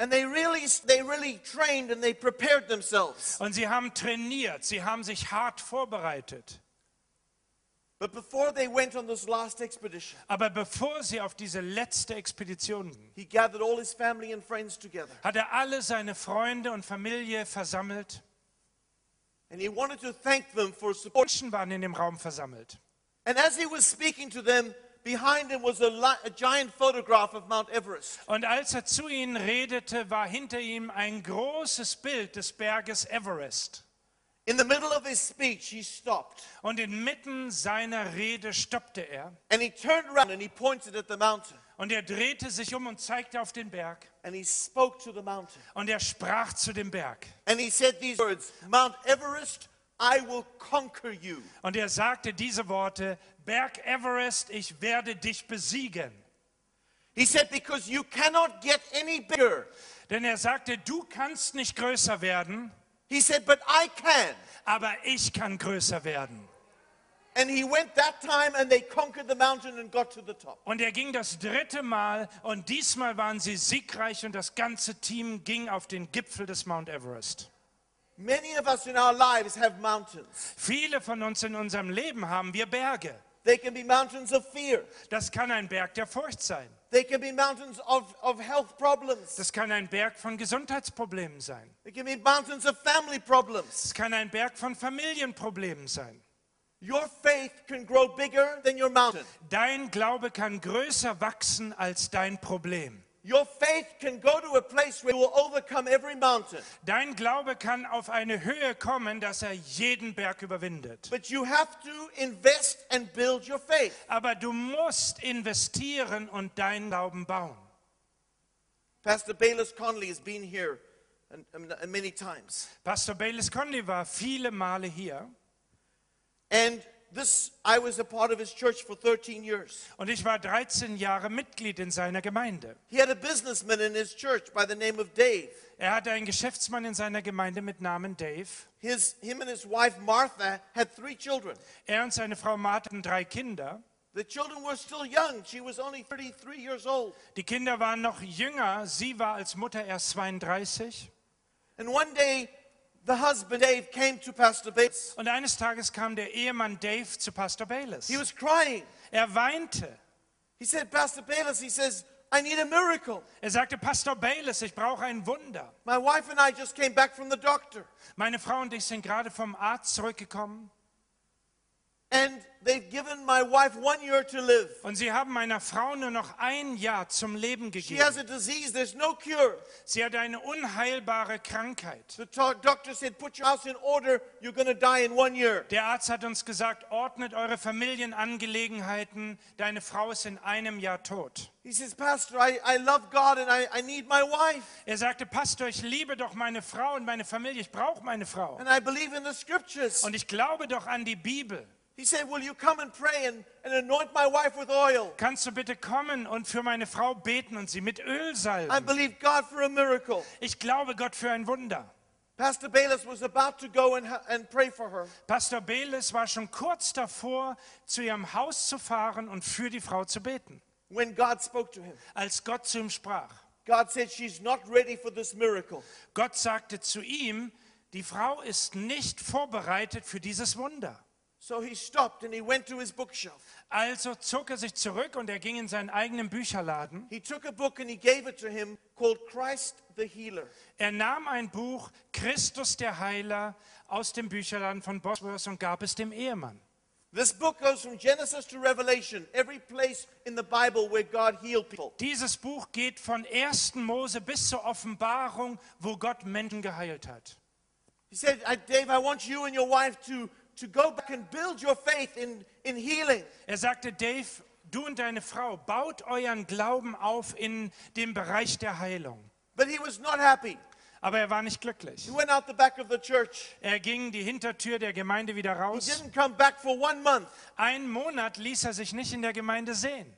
And they really, they really trained and they prepared themselves. Und sie haben trainiert, sie haben sich hart vorbereitet. But before they went on this last expedition, Aber bevor sie auf diese letzte Expedition gingen, he gathered all his family and friends together. hat er alle seine Freunde und Familie versammelt. And he wanted to thank them for support. Menschen waren in dem Raum versammelt. And as he was speaking to them, behind him was a, a giant photograph of Mount Everest. Und als er zu ihnen redete, war hinter ihm ein großes Bild des Berges Everest. In the middle of his speech, he stopped Und inmitten seiner Rede stoppte er and he turned around and he pointed at the mountain und er drehte sich um und zeigte auf den Berg. and he spoke to the mountain. Und er sprach zu dem Berg. And he said these words Mount Everest, I will conquer you. Und er sagte diese Worte, Berg Everest, ich werde dich besiegen. He said, Because you cannot get any bigger. Denn er sagte, du kannst nicht größer werden, He said, But I can. aber ich kann größer werden. And he went that time and they conquered the mountain and got to the top. Und er ging das dritte Mal und diesmal waren sie siegreich und das ganze Team ging auf den Gipfel des Mount Everest. Many of us in our lives have mountains. Viele von uns in unserem Leben haben wir Berge. They can be mountains of fear. Das kann ein Berg der Furcht sein. They can be mountains of, of health problems. Das kann ein Berg von Gesundheitsproblemen sein. They can be mountains of family problems. Es kann ein Berg von Familienproblemen sein. Your faith can grow bigger than your mountain. Dein Glaube kann größer wachsen als dein Problem. Your faith can go to a place where you will overcome every mountain. Dein Glaube kann auf eine Höhe kommen, dass er jeden Berg überwindet. But you have to invest and build your faith. Aber du musst investieren und deinen Glauben bauen. Pastor Bayless Conley has been here and- and many times. Pastor Bayless Conley war viele Male hier And this, I was a part of his church for 13 years. und ich war 13 Jahre Mitglied in seiner Gemeinde. He had a businessman in his church by the name of Dave. Er hatte einen Geschäftsmann in seiner Gemeinde mit Namen Dave. His, him and his wife Martha had three children. Er und seine Frau Martha hatten drei Kinder. The children were still young. She was only 33 years old. Die Kinder waren noch jünger. Sie war als Mutter erst 32. And one day, the husband Dave came to Pastor Bayless. Und eines Tages kam der Ehemann Dave zu Pastor Bayless. He was crying. Er weinte. He said, Pastor Bayless, he says, I need a miracle. Er sagte, Pastor Bayless, ich brauche ein Wunder. My wife and I just came back from the doctor. Meine Frau und ich sind gerade vom Arzt zurückgekommen And they've given my wife one year to live. und sie haben meiner Frau nur noch ein Jahr zum Leben She has gegeben. a disease, there's no cure. Sie hat eine unheilbare Krankheit. The to- doctor said, Put your house in order, you're going to die in one year. Der Arzt hat uns gesagt, ordnet eure Familienangelegenheiten, deine Frau ist in einem Jahr tot. He says, Pastor, I, I love God and I, I need my wife. Er sagte, Pastor, ich liebe doch meine Frau und meine Familie, ich brauche meine Frau. And I believe in the scriptures. Und ich glaube doch an die Bibel. He said, Will you come and pray and, and anoint my wife with oil? Kannst du bitte kommen und für meine Frau beten und sie mit Öl I salben? believe God for a miracle. Ich glaube Gott für ein Wunder. Pastor Bayless was about to go and, and pray for her. Pastor Beles war schon kurz davor, zu ihrem Haus zu fahren und für die Frau zu beten, when God spoke to him. als Gott zu ihm sprach. God said, She's not ready for this miracle. Gott sagte zu ihm, die Frau ist nicht vorbereitet für dieses Wunder. So he stopped and he went to his bookshelf. Also zog er sich zurück und er ging in seinen eigenen Bücherladen. He took a book and he gave it to him called Christ the Healer. Er nahm ein Buch, Christus der Heiler, aus dem Bücherladen von Bosworth und gab es dem Ehemann. This book goes from Genesis to Revelation, every place in the Bible where God healed people. Dieses Buch geht von 1. Mose bis zur Offenbarung, wo Gott Menschen geheilt hat. He said, Dave, I want you and your wife to, to go back and build your faith in, in healing. Er sagte, Dave, du und deine Frau, baut euren Glauben auf in dem Bereich der Heilung. But he was not happy. Aber er war nicht glücklich. He went out the back of the church. Er ging die Hintertür der Gemeinde wieder He raus. didn't come back for one month. Einen Monat ließ er sich nicht in der Gemeinde sehen.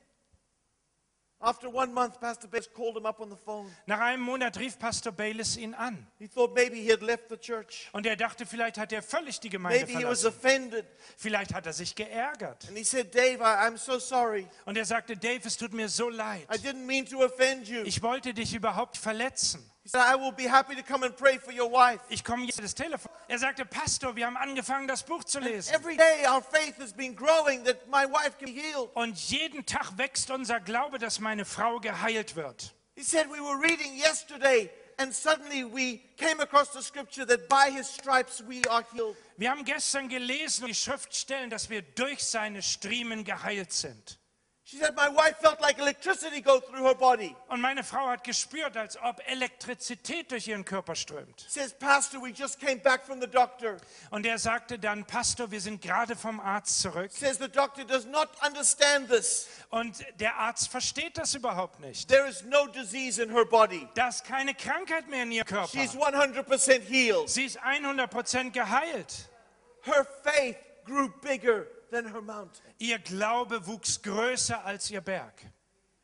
After one month, Pastor Bates called him up on the phone. Nach einem Monat rief Pastor Bayless ihn an. He thought maybe he had left the church. Und er dachte, vielleicht hat er völlig die Gemeinde Maybe he was verlassen. offended. Vielleicht hat er sich geärgert. And he said, Dave, I, I'm so sorry. Und er sagte, Dave, es tut mir so leid. I didn't mean to offend you. Ich wollte dich überhaupt verletzen. Ich komme jetzt das Telefon. Er sagte, Pastor, wir haben angefangen, das Buch zu lesen. Und jeden Tag wächst unser Glaube, dass meine Frau geheilt wird. He said, We were reading yesterday, and suddenly we came across the scripture that by his stripes we are healed. Wir haben gestern gelesen, die Schriftstellen, dass wir durch seine Striemen geheilt sind. Und meine Frau hat gespürt, als ob Elektrizität durch ihren Körper strömt. Says, Pastor, we just came back from the doctor. Und er sagte dann, Pastor, wir sind gerade vom Arzt zurück. Says the doctor does not understand this. Und der Arzt versteht das überhaupt nicht. There is no disease in her body. Da ist keine Krankheit mehr in ihrem Körper. She's 100% healed. Sie ist 100% geheilt. her faith grew bigger. Ihr Glaube wuchs größer als ihr Berg.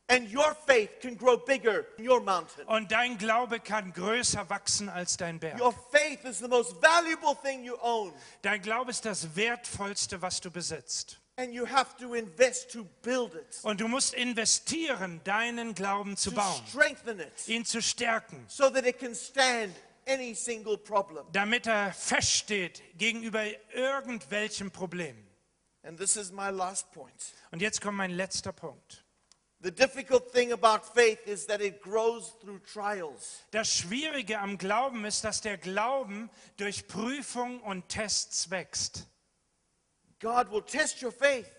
And your faith can grow bigger than your mountain. Und dein Glaube kann größer wachsen als dein Berg. Your faith is the most valuable thing you own. Dein Glaube ist das Wertvollste, was du besitzt. And you have to invest to build it, Und du musst investieren, deinen Glauben zu to bauen, strengthen it, ihn zu stärken, so that it can stand any single problem. damit er feststeht gegenüber irgendwelchem Problem. And this is my last point. Und jetzt kommt mein letzter Punkt. The difficult thing about faith is that it grows through trials. Das Schwierige am Glauben ist, dass der Glauben durch Prüfung und Tests wächst. God will test your faith.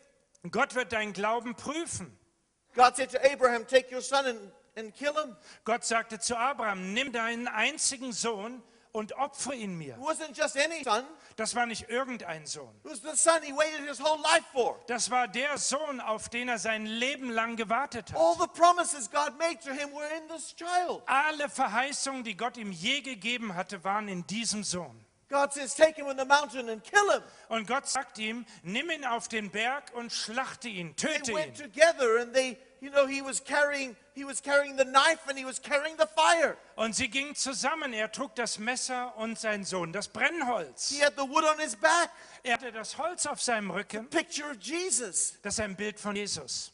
Gott wird deinen Glauben prüfen. God said to Abraham, Take your son and, and kill him. Gott sagte zu Abraham, nimm deinen einzigen Sohn und opfere ihn mir. It wasn't just any son, Das war nicht irgendein Sohn. it was the son he waited his whole life for. Das war der Sohn, auf den er sein Leben lang gewartet All hat. the promises God made to him were in this child. Alle Verheißungen, die Gott ihm je gegeben hatte, waren in diesem Sohn. God says, Take him in the mountain and kill him. Und Gott sagt ihm, nimm ihn auf den Berg und schlachte ihn, töte They went ihn. Together and they, you know, he was carrying he was carrying the knife and he was carrying the fire. Und sie gingen zusammen. Er trug das Messer und sein Sohn das Brennholz. He had the wood on his back. Er hatte das Holz auf seinem Rücken. Picture of Jesus. Das ist ein Bild von Jesus.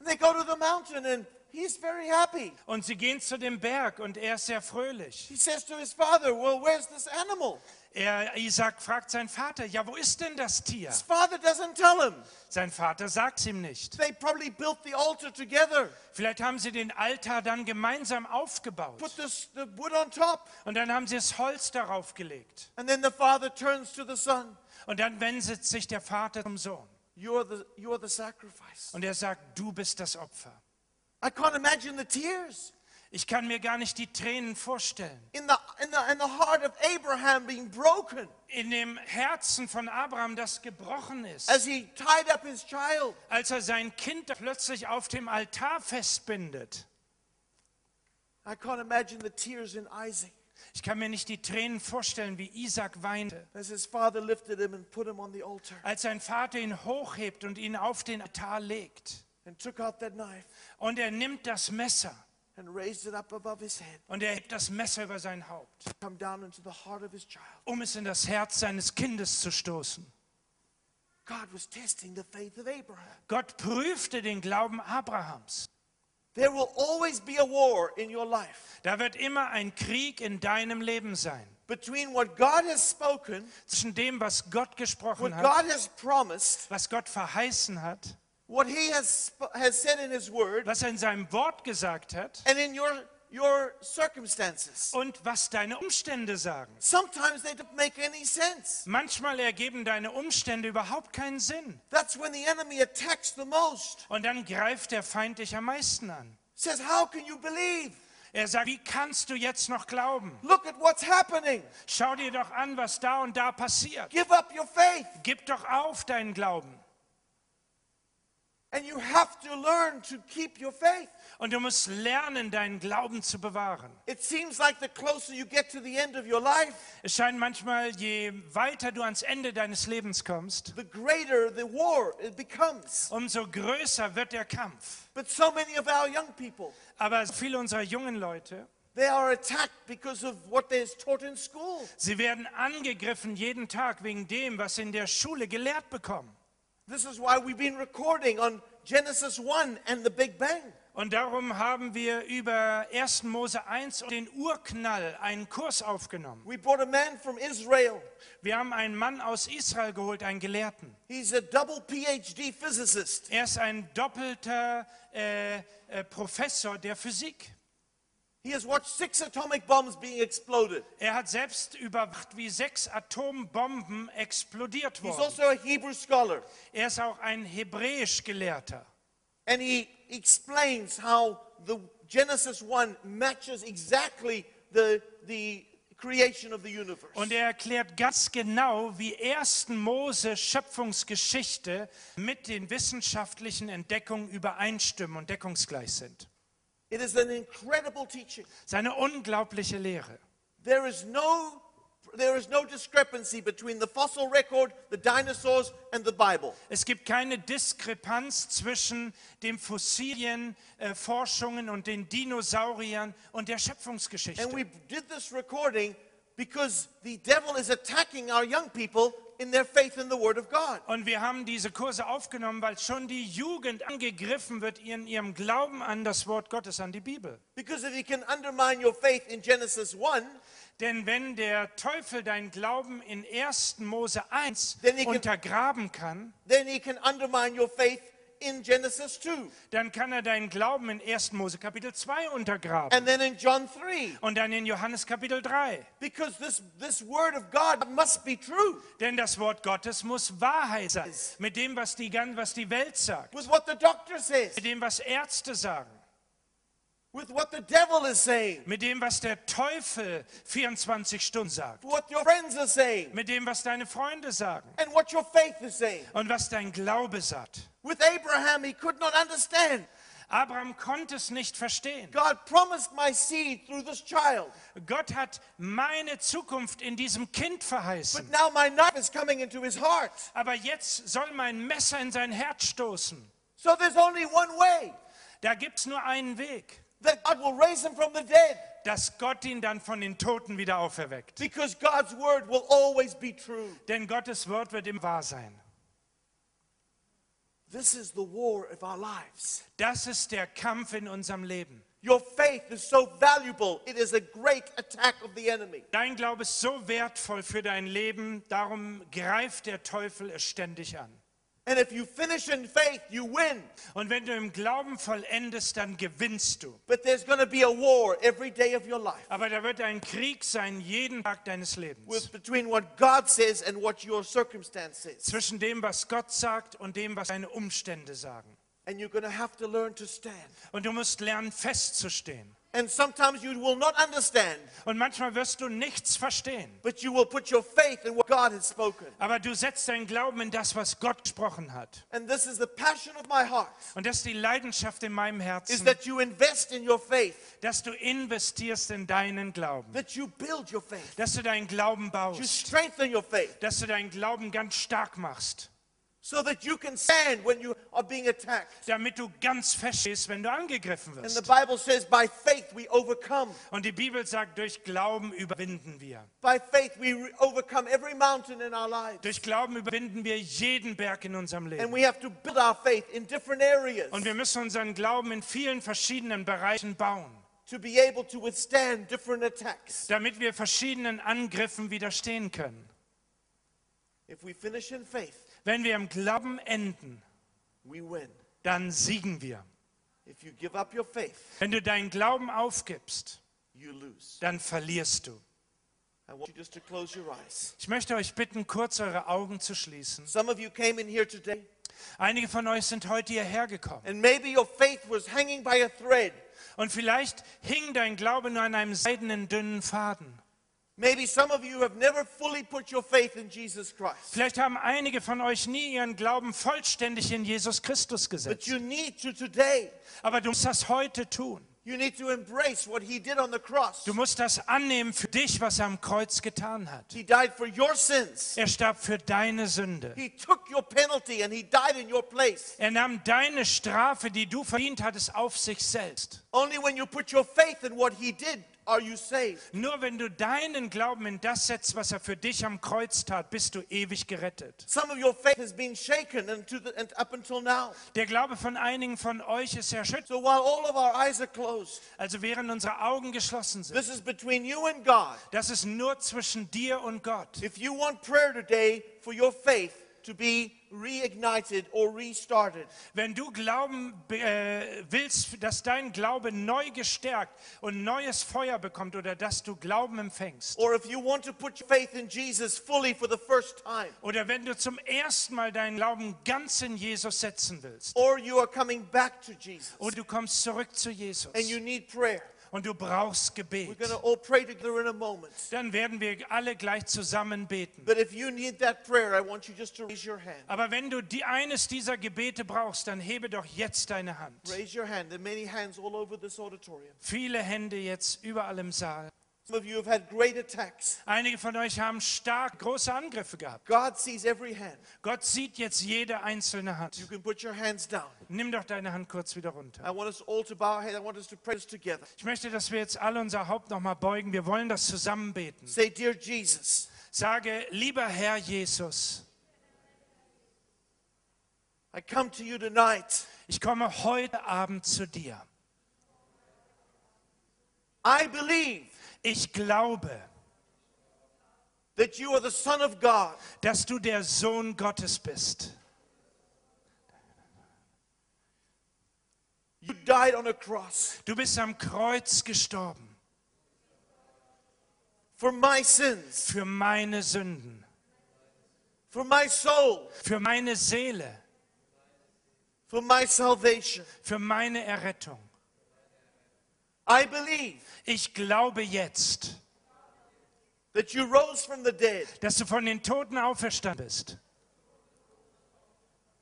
And they go to the mountain and he's very happy. Und sie gehen zu dem Berg und er ist sehr fröhlich. He says to his father, Well, where's this animal? Er, Isaac fragt seinen Vater, ja, wo ist denn das Tier? His father doesn't tell him. Sein Vater sagt es ihm nicht. They probably built the altar together, Vielleicht haben sie den Altar dann gemeinsam aufgebaut. put this, the wood on top, Und dann haben sie das Holz darauf gelegt. and then the father turns to the son. Und dann wendet sich der Vater zum Sohn. You're the, you're the sacrifice. Und er sagt, du bist das Opfer. I can't imagine the tears Ich kann mir gar nicht die Tränen vorstellen. in the, in the, in the heart of Abraham being broken In dem Herzen von Abraham, das gebrochen ist, as he tied up his child. als er sein Kind plötzlich auf dem Altar festbindet. I can't imagine the tears in Isaac Ich kann mir nicht die Tränen vorstellen, wie Isaac weinte, as his father lifted him and put him on the altar als sein Vater ihn hochhebt und ihn auf den Altar legt. and took out that knife Und er nimmt das Messer and raised it up above his head, und er hebt das Messer über sein Haupt, come down into the heart of his child. um es in das Herz seines Kindes zu stoßen. God was testing the faith of Abraham. Gott prüfte den Glauben Abrahams. There will always be a war in your life Da wird immer ein Krieg in deinem Leben sein. between what God has spoken, Zwischen dem, was Gott gesprochen what hat, God has promised, was Gott verheißen hat, what He has, has said in His Word, was er in seinem Wort gesagt hat and in your, your circumstances. und was deine Umstände sagen. Sometimes they don't make any sense. Manchmal ergeben deine Umstände überhaupt keinen Sinn. That's when the enemy attacks the most. Und dann greift der Feind dich am meisten an. Says, How can you believe? Er sagt, wie kannst du jetzt noch glauben? Look at what's happening. Schau dir doch an, was da und da passiert. Give up your faith. Gib doch auf deinen Glauben. And you have to learn to keep your faith. Und du musst lernen, deinen Glauben zu bewahren. It seems like the closer you get to the end of your life, Es scheint manchmal, je weiter du ans Ende deines Lebens kommst, the greater the war it becomes. umso größer wird der Kampf. But so many of our young people, Aber viele unserer jungen Leute, they are attacked because of what they're taught in school. sie werden angegriffen jeden Tag wegen dem, was sie in der Schule gelehrt bekommen. This is why we've been recording on Genesis 1 and the Big Bang. Und darum haben wir über 1. Mose 1 und den Urknall einen Kurs aufgenommen. We brought a man from Israel. Wir haben einen Mann aus Israel geholt, einen Gelehrten. He's a double PhD physicist. Er ist ein doppelter äh, äh, Professor der Physik. He has watched six atomic bombs being exploded. Er hat selbst überwacht, wie sechs Atombomben explodiert He's wurden. also a Hebrew scholar. Er ist auch ein Hebräisch-Gelehrter. And he explains how the Genesis 1 matches exactly the, the creation of the universe. Und er erklärt ganz genau, wie 1. Mose Schöpfungsgeschichte mit den wissenschaftlichen Entdeckungen übereinstimmen und deckungsgleich sind. It is an incredible teaching. Seine unglaubliche Lehre. There is no there is no discrepancy between the fossil record, the dinosaurs, and the Bible. Es gibt keine Diskrepanz zwischen den Fossilien, äh, Forschungen und den Dinosauriern und der Schöpfungsgeschichte. And we did this recording because the devil is attacking our young people in their faith in the Word of God. Und wir haben diese Kurse aufgenommen, weil schon die Jugend angegriffen wird in ihrem Glauben an das Wort Gottes, an die Bibel. Because if he can undermine your faith in Genesis 1, Denn wenn der Teufel deinen Glauben in 1. Mose 1 Then he can- untergraben kann, then he can undermine your faith in Genesis 2. dann kann er deinen Glauben in 1. Mose Kapitel 2 untergraben. And then in John 3. Und dann in Johannes Kapitel 3. Because this, this Word of God must be true Denn das Wort Gottes muss Wahrheit sein. Mit dem, was die, was die Welt sagt. with what the doctor says, Mit dem, was Ärzte sagen. With what the devil is saying, Mit dem, was der Teufel 24 Stunden sagt. what your friends are saying, Mit dem, was deine Freunde sagen. and what your faith is saying. Und was dein Glaube sagt. With Abraham, he could not understand. Abraham konnte es nicht verstehen. God promised my seed through this child, Gott hat meine Zukunft in diesem Kind but verheißen. now my knife is coming into his heart. Aber jetzt soll mein Messer in sein Herz stoßen. So there's only one way Da gibt es nur einen Weg, that God will raise him from the dead dass Gott ihn dann von den Toten wieder auferweckt. because God's word will always be true. Denn Gottes Wort wird immer wahr sein. This is the war of our lives. Das ist der Kampf in unserem Leben. Your faith is so valuable, it is a great attack of the enemy. Dein Glaube ist so wertvoll für dein Leben, darum greift der Teufel es ständig an. And if you finish in faith, you win. Und wenn du im Glauben vollendest, dann gewinnst du. But there's going to be a war every day of your life Aber da wird ein Krieg sein, jeden Tag deines Lebens. with between what God says and what your circumstance says. Zwischen dem, was Gott sagt und dem, was deine Umstände sagen. And you're going to have to learn to stand. Und du musst lernen, festzustehen. And sometimes you will not understand, Und manchmal wirst du nichts verstehen. but you will put your faith in what God has spoken. Aber du setzt deinen Glauben in das, was Gott gesprochen hat. And this is the passion of my heart Und das ist die Leidenschaft in meinem is Herzen, that you invest in your faith, dass du investierst in deinen Glauben. that you build your faith, Dass du deinen Glauben you baust. strengthen your faith Dass du deinen Glauben ganz stark machst. So that you can stand when you are being attacked. Damit du ganz fest stehst, wenn du angegriffen And the wirst. Bible says, by faith we overcome. Und die Bibel sagt, durch Glauben überwinden wir. By faith we overcome every mountain in our lives. Durch Glauben überwinden wir jeden Berg in unserem And Leben. we have to build our faith in different areas Und wir müssen unseren Glauben in vielen verschiedenen Bereichen bauen, to be able to withstand different attacks. damit wir verschiedenen Angriffen widerstehen können. If we finish in faith, Wenn wir im Glauben enden, dann siegen wir. Wenn du deinen Glauben aufgibst, dann verlierst du. I want you just to close your eyes. Ich möchte euch bitten, kurz eure Augen zu schließen. Some of you came in here today, Einige von euch sind heute hierher gekommen. and maybe your faith was hanging by a thread. Und vielleicht hing dein Glaube nur an einem seidenen, dünnen Faden. Vielleicht haben einige von euch nie ihren Glauben vollständig in Jesus Christus But gesetzt. you need to today. Aber du musst das heute tun. You need to embrace what he did on the cross. Du musst das annehmen für dich, was er am Kreuz getan hat. He died for your sins. Er starb für deine Sünde. He took your penalty and he died in your place. Er nahm deine Strafe, die du verdient hattest, auf sich selbst. Only when you put your faith in what he did. Nur wenn du deinen Glauben in das setzt, was er für dich am Kreuz tat, bist du ewig gerettet. Some of your faith has been shaken and, to the, and up until now. Der Glaube von einigen von euch ist erschüttert. So while all of our eyes are closed, Also während unsere Augen geschlossen sind. this is between you and God. Das ist nur zwischen dir und Gott. If you want prayer today for your faith to be reignited or restarted, Wenn du Glauben äh, willst, dass dein Glaube neu gestärkt und neues Feuer bekommt oder dass du Glauben empfängst. or if you want to put your faith in Jesus fully for the first time, Oder wenn du zum ersten Mal deinen Glauben ganz in Jesus setzen willst. or you are coming back to Jesus Und du kommst zurück zu Jesus. and you need prayer, Und du brauchst Gebet. going to all pray together in a moment. Dann werden wir alle gleich zusammen beten. Prayer. Aber wenn du die, eines dieser Gebete brauchst, dann hebe doch jetzt deine Hand. Raise your hand. There are many hands all over this auditorium. Viele Hände jetzt überall im Saal. Some of you have had great attacks. Einige von euch haben stark große Angriffe gehabt. God sees every hand. Gott sieht jetzt jede einzelne You Hand. can put your hands down. Nimm doch deine Hand kurz wieder runter. I want us all to bow our head. I want us to pray this together. Ich möchte, dass wir jetzt alle unser Haupt nochmal beugen. Wir wollen das zusammen beten. Say, Dear Jesus, Sage, lieber Herr Jesus, I come to you tonight. ich komme heute Abend zu dir. I believe Ich glaube, that you are the Son of God. dass du der Sohn Gottes bist. You died on a cross Du bist am Kreuz gestorben for my sins, für meine Sünden, for my soul, für meine Seele, for my salvation. für meine Errettung. I believe Ich glaube jetzt, that you rose from the dead, dass du von den Toten auferstanden bist,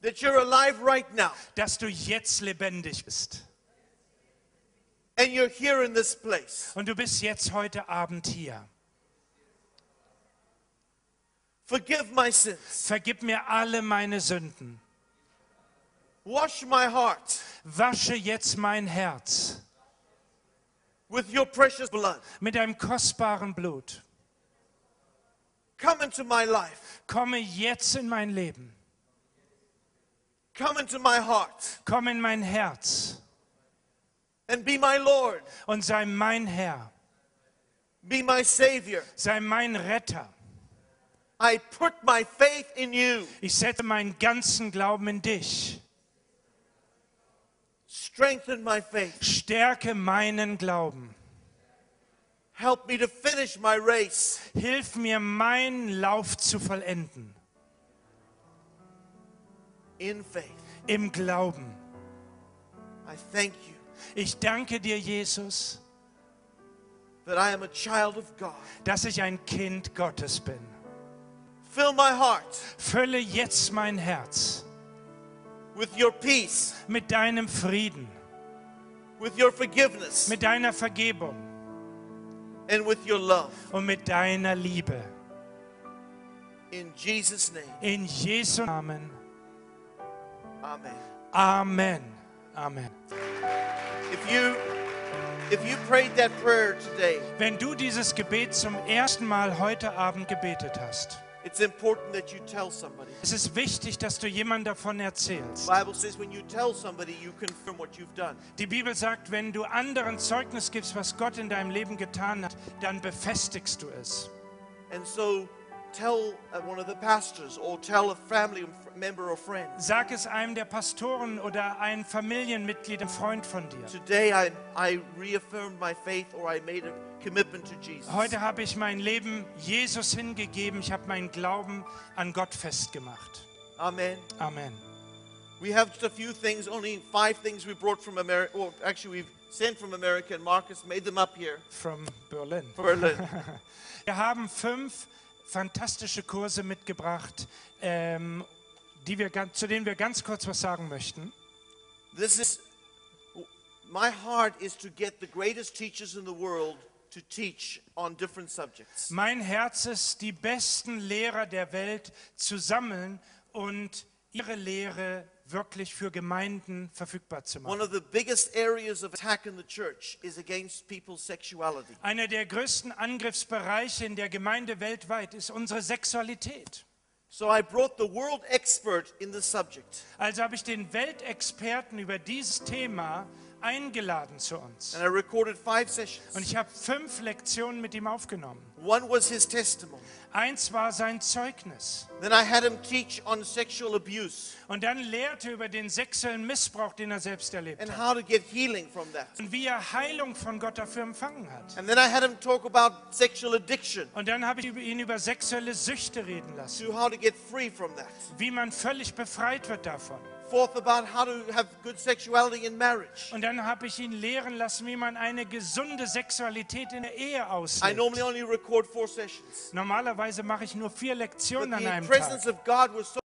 that you're alive right now, dass du jetzt lebendig bist. and you're here in this place. Und du bist jetzt heute Abend hier. Forgive my sins. Vergib mir alle meine Sünden. Wash my heart Wasche jetzt mein Herz with your precious blood. mit deinem kostbaren Blut. Come into my life. Komme jetzt in mein Leben. Come into my heart Komm in mein Herz and be my Lord. und sei mein Herr. Be my Savior. Sei mein Retter. I put my faith in you. Ich setze meinen ganzen Glauben in dich. Strengthen my faith. Stärke meinen Glauben. Help me to finish my race Hilf mir, meinen Lauf zu vollenden. in faith. Im Glauben. I thank you Ich danke dir, Jesus, that I am a child of God. dass ich ein Kind Gottes bin. Fill my heart Fülle jetzt mein Herz mit deinem Frieden, with your forgiveness, mit deiner Vergebung and with your love. und mit deiner Liebe. In Jesus' name, In Jesu Namen. amen. Amen. Amen. If you if you prayed that prayer today, Wenn du dieses Gebet zum ersten Mal heute Abend gebetet hast, it's important that you tell somebody. es ist wichtig, dass du jemand davon erzählst. Die Bibel sagt, wenn du anderen Zeugnis gibst, was Gott in deinem Leben getan hat, dann befestigst du es. And so tell uh, one of the pastors or tell a family member or friend. Sag es einem der Pastoren oder ein Familienmitglied, Freund von dir. Today I, I reaffirmed my faith or I made a commitment to Jesus. Heute habe ich mein Leben Jesus hingegeben. Ich habe meinen Glauben an Gott festgemacht. Amen. Amen. We have just a few things, only five things we brought from America. Well, actually, we've sent from America, and Marcus made them up here From Berlin. Berlin. Wir haben fünf fantastische Kurse mitgebracht, ähm, die wir, zu denen wir ganz kurz was sagen möchten. this is my heart is to get the greatest teachers in the world to teach on different subjects. Mein Herz ist, die besten Lehrer der Welt zu sammeln und ihre Lehre wirklich für Gemeinden verfügbar zu One machen. of the biggest areas of attack in the church is against people's sexuality. Einer der größten Angriffsbereiche in der Gemeinde weltweit ist unsere Sexualität. So I brought the world expert in the subject, Also habe ich den Weltexperten über dieses Thema eingeladen zu uns. and I recorded five Und ich habe fünf Lektionen mit ihm aufgenommen. One was his testimony. Eins war sein Zeugnis. Then I had him teach on sexual abuse Und dann lehrte er über den sexuellen Missbrauch, den er selbst erlebt and hat. how to get healing from that. Und wie er Heilung von Gott dafür empfangen hat. And then I had him talk about sexual addiction, Und dann habe ich ihn über sexuelle Süchte reden lassen. Wie man völlig befreit wird davon. Fourth, about how to have good sexuality in marriage. Und dann habe ich ihn lehren lassen, wie man eine gesunde Sexualität in der Ehe I auslebt. normally only record four sessions. Normalerweise mache ich nur vier But Lektionen an the einem presence Tag. of God was so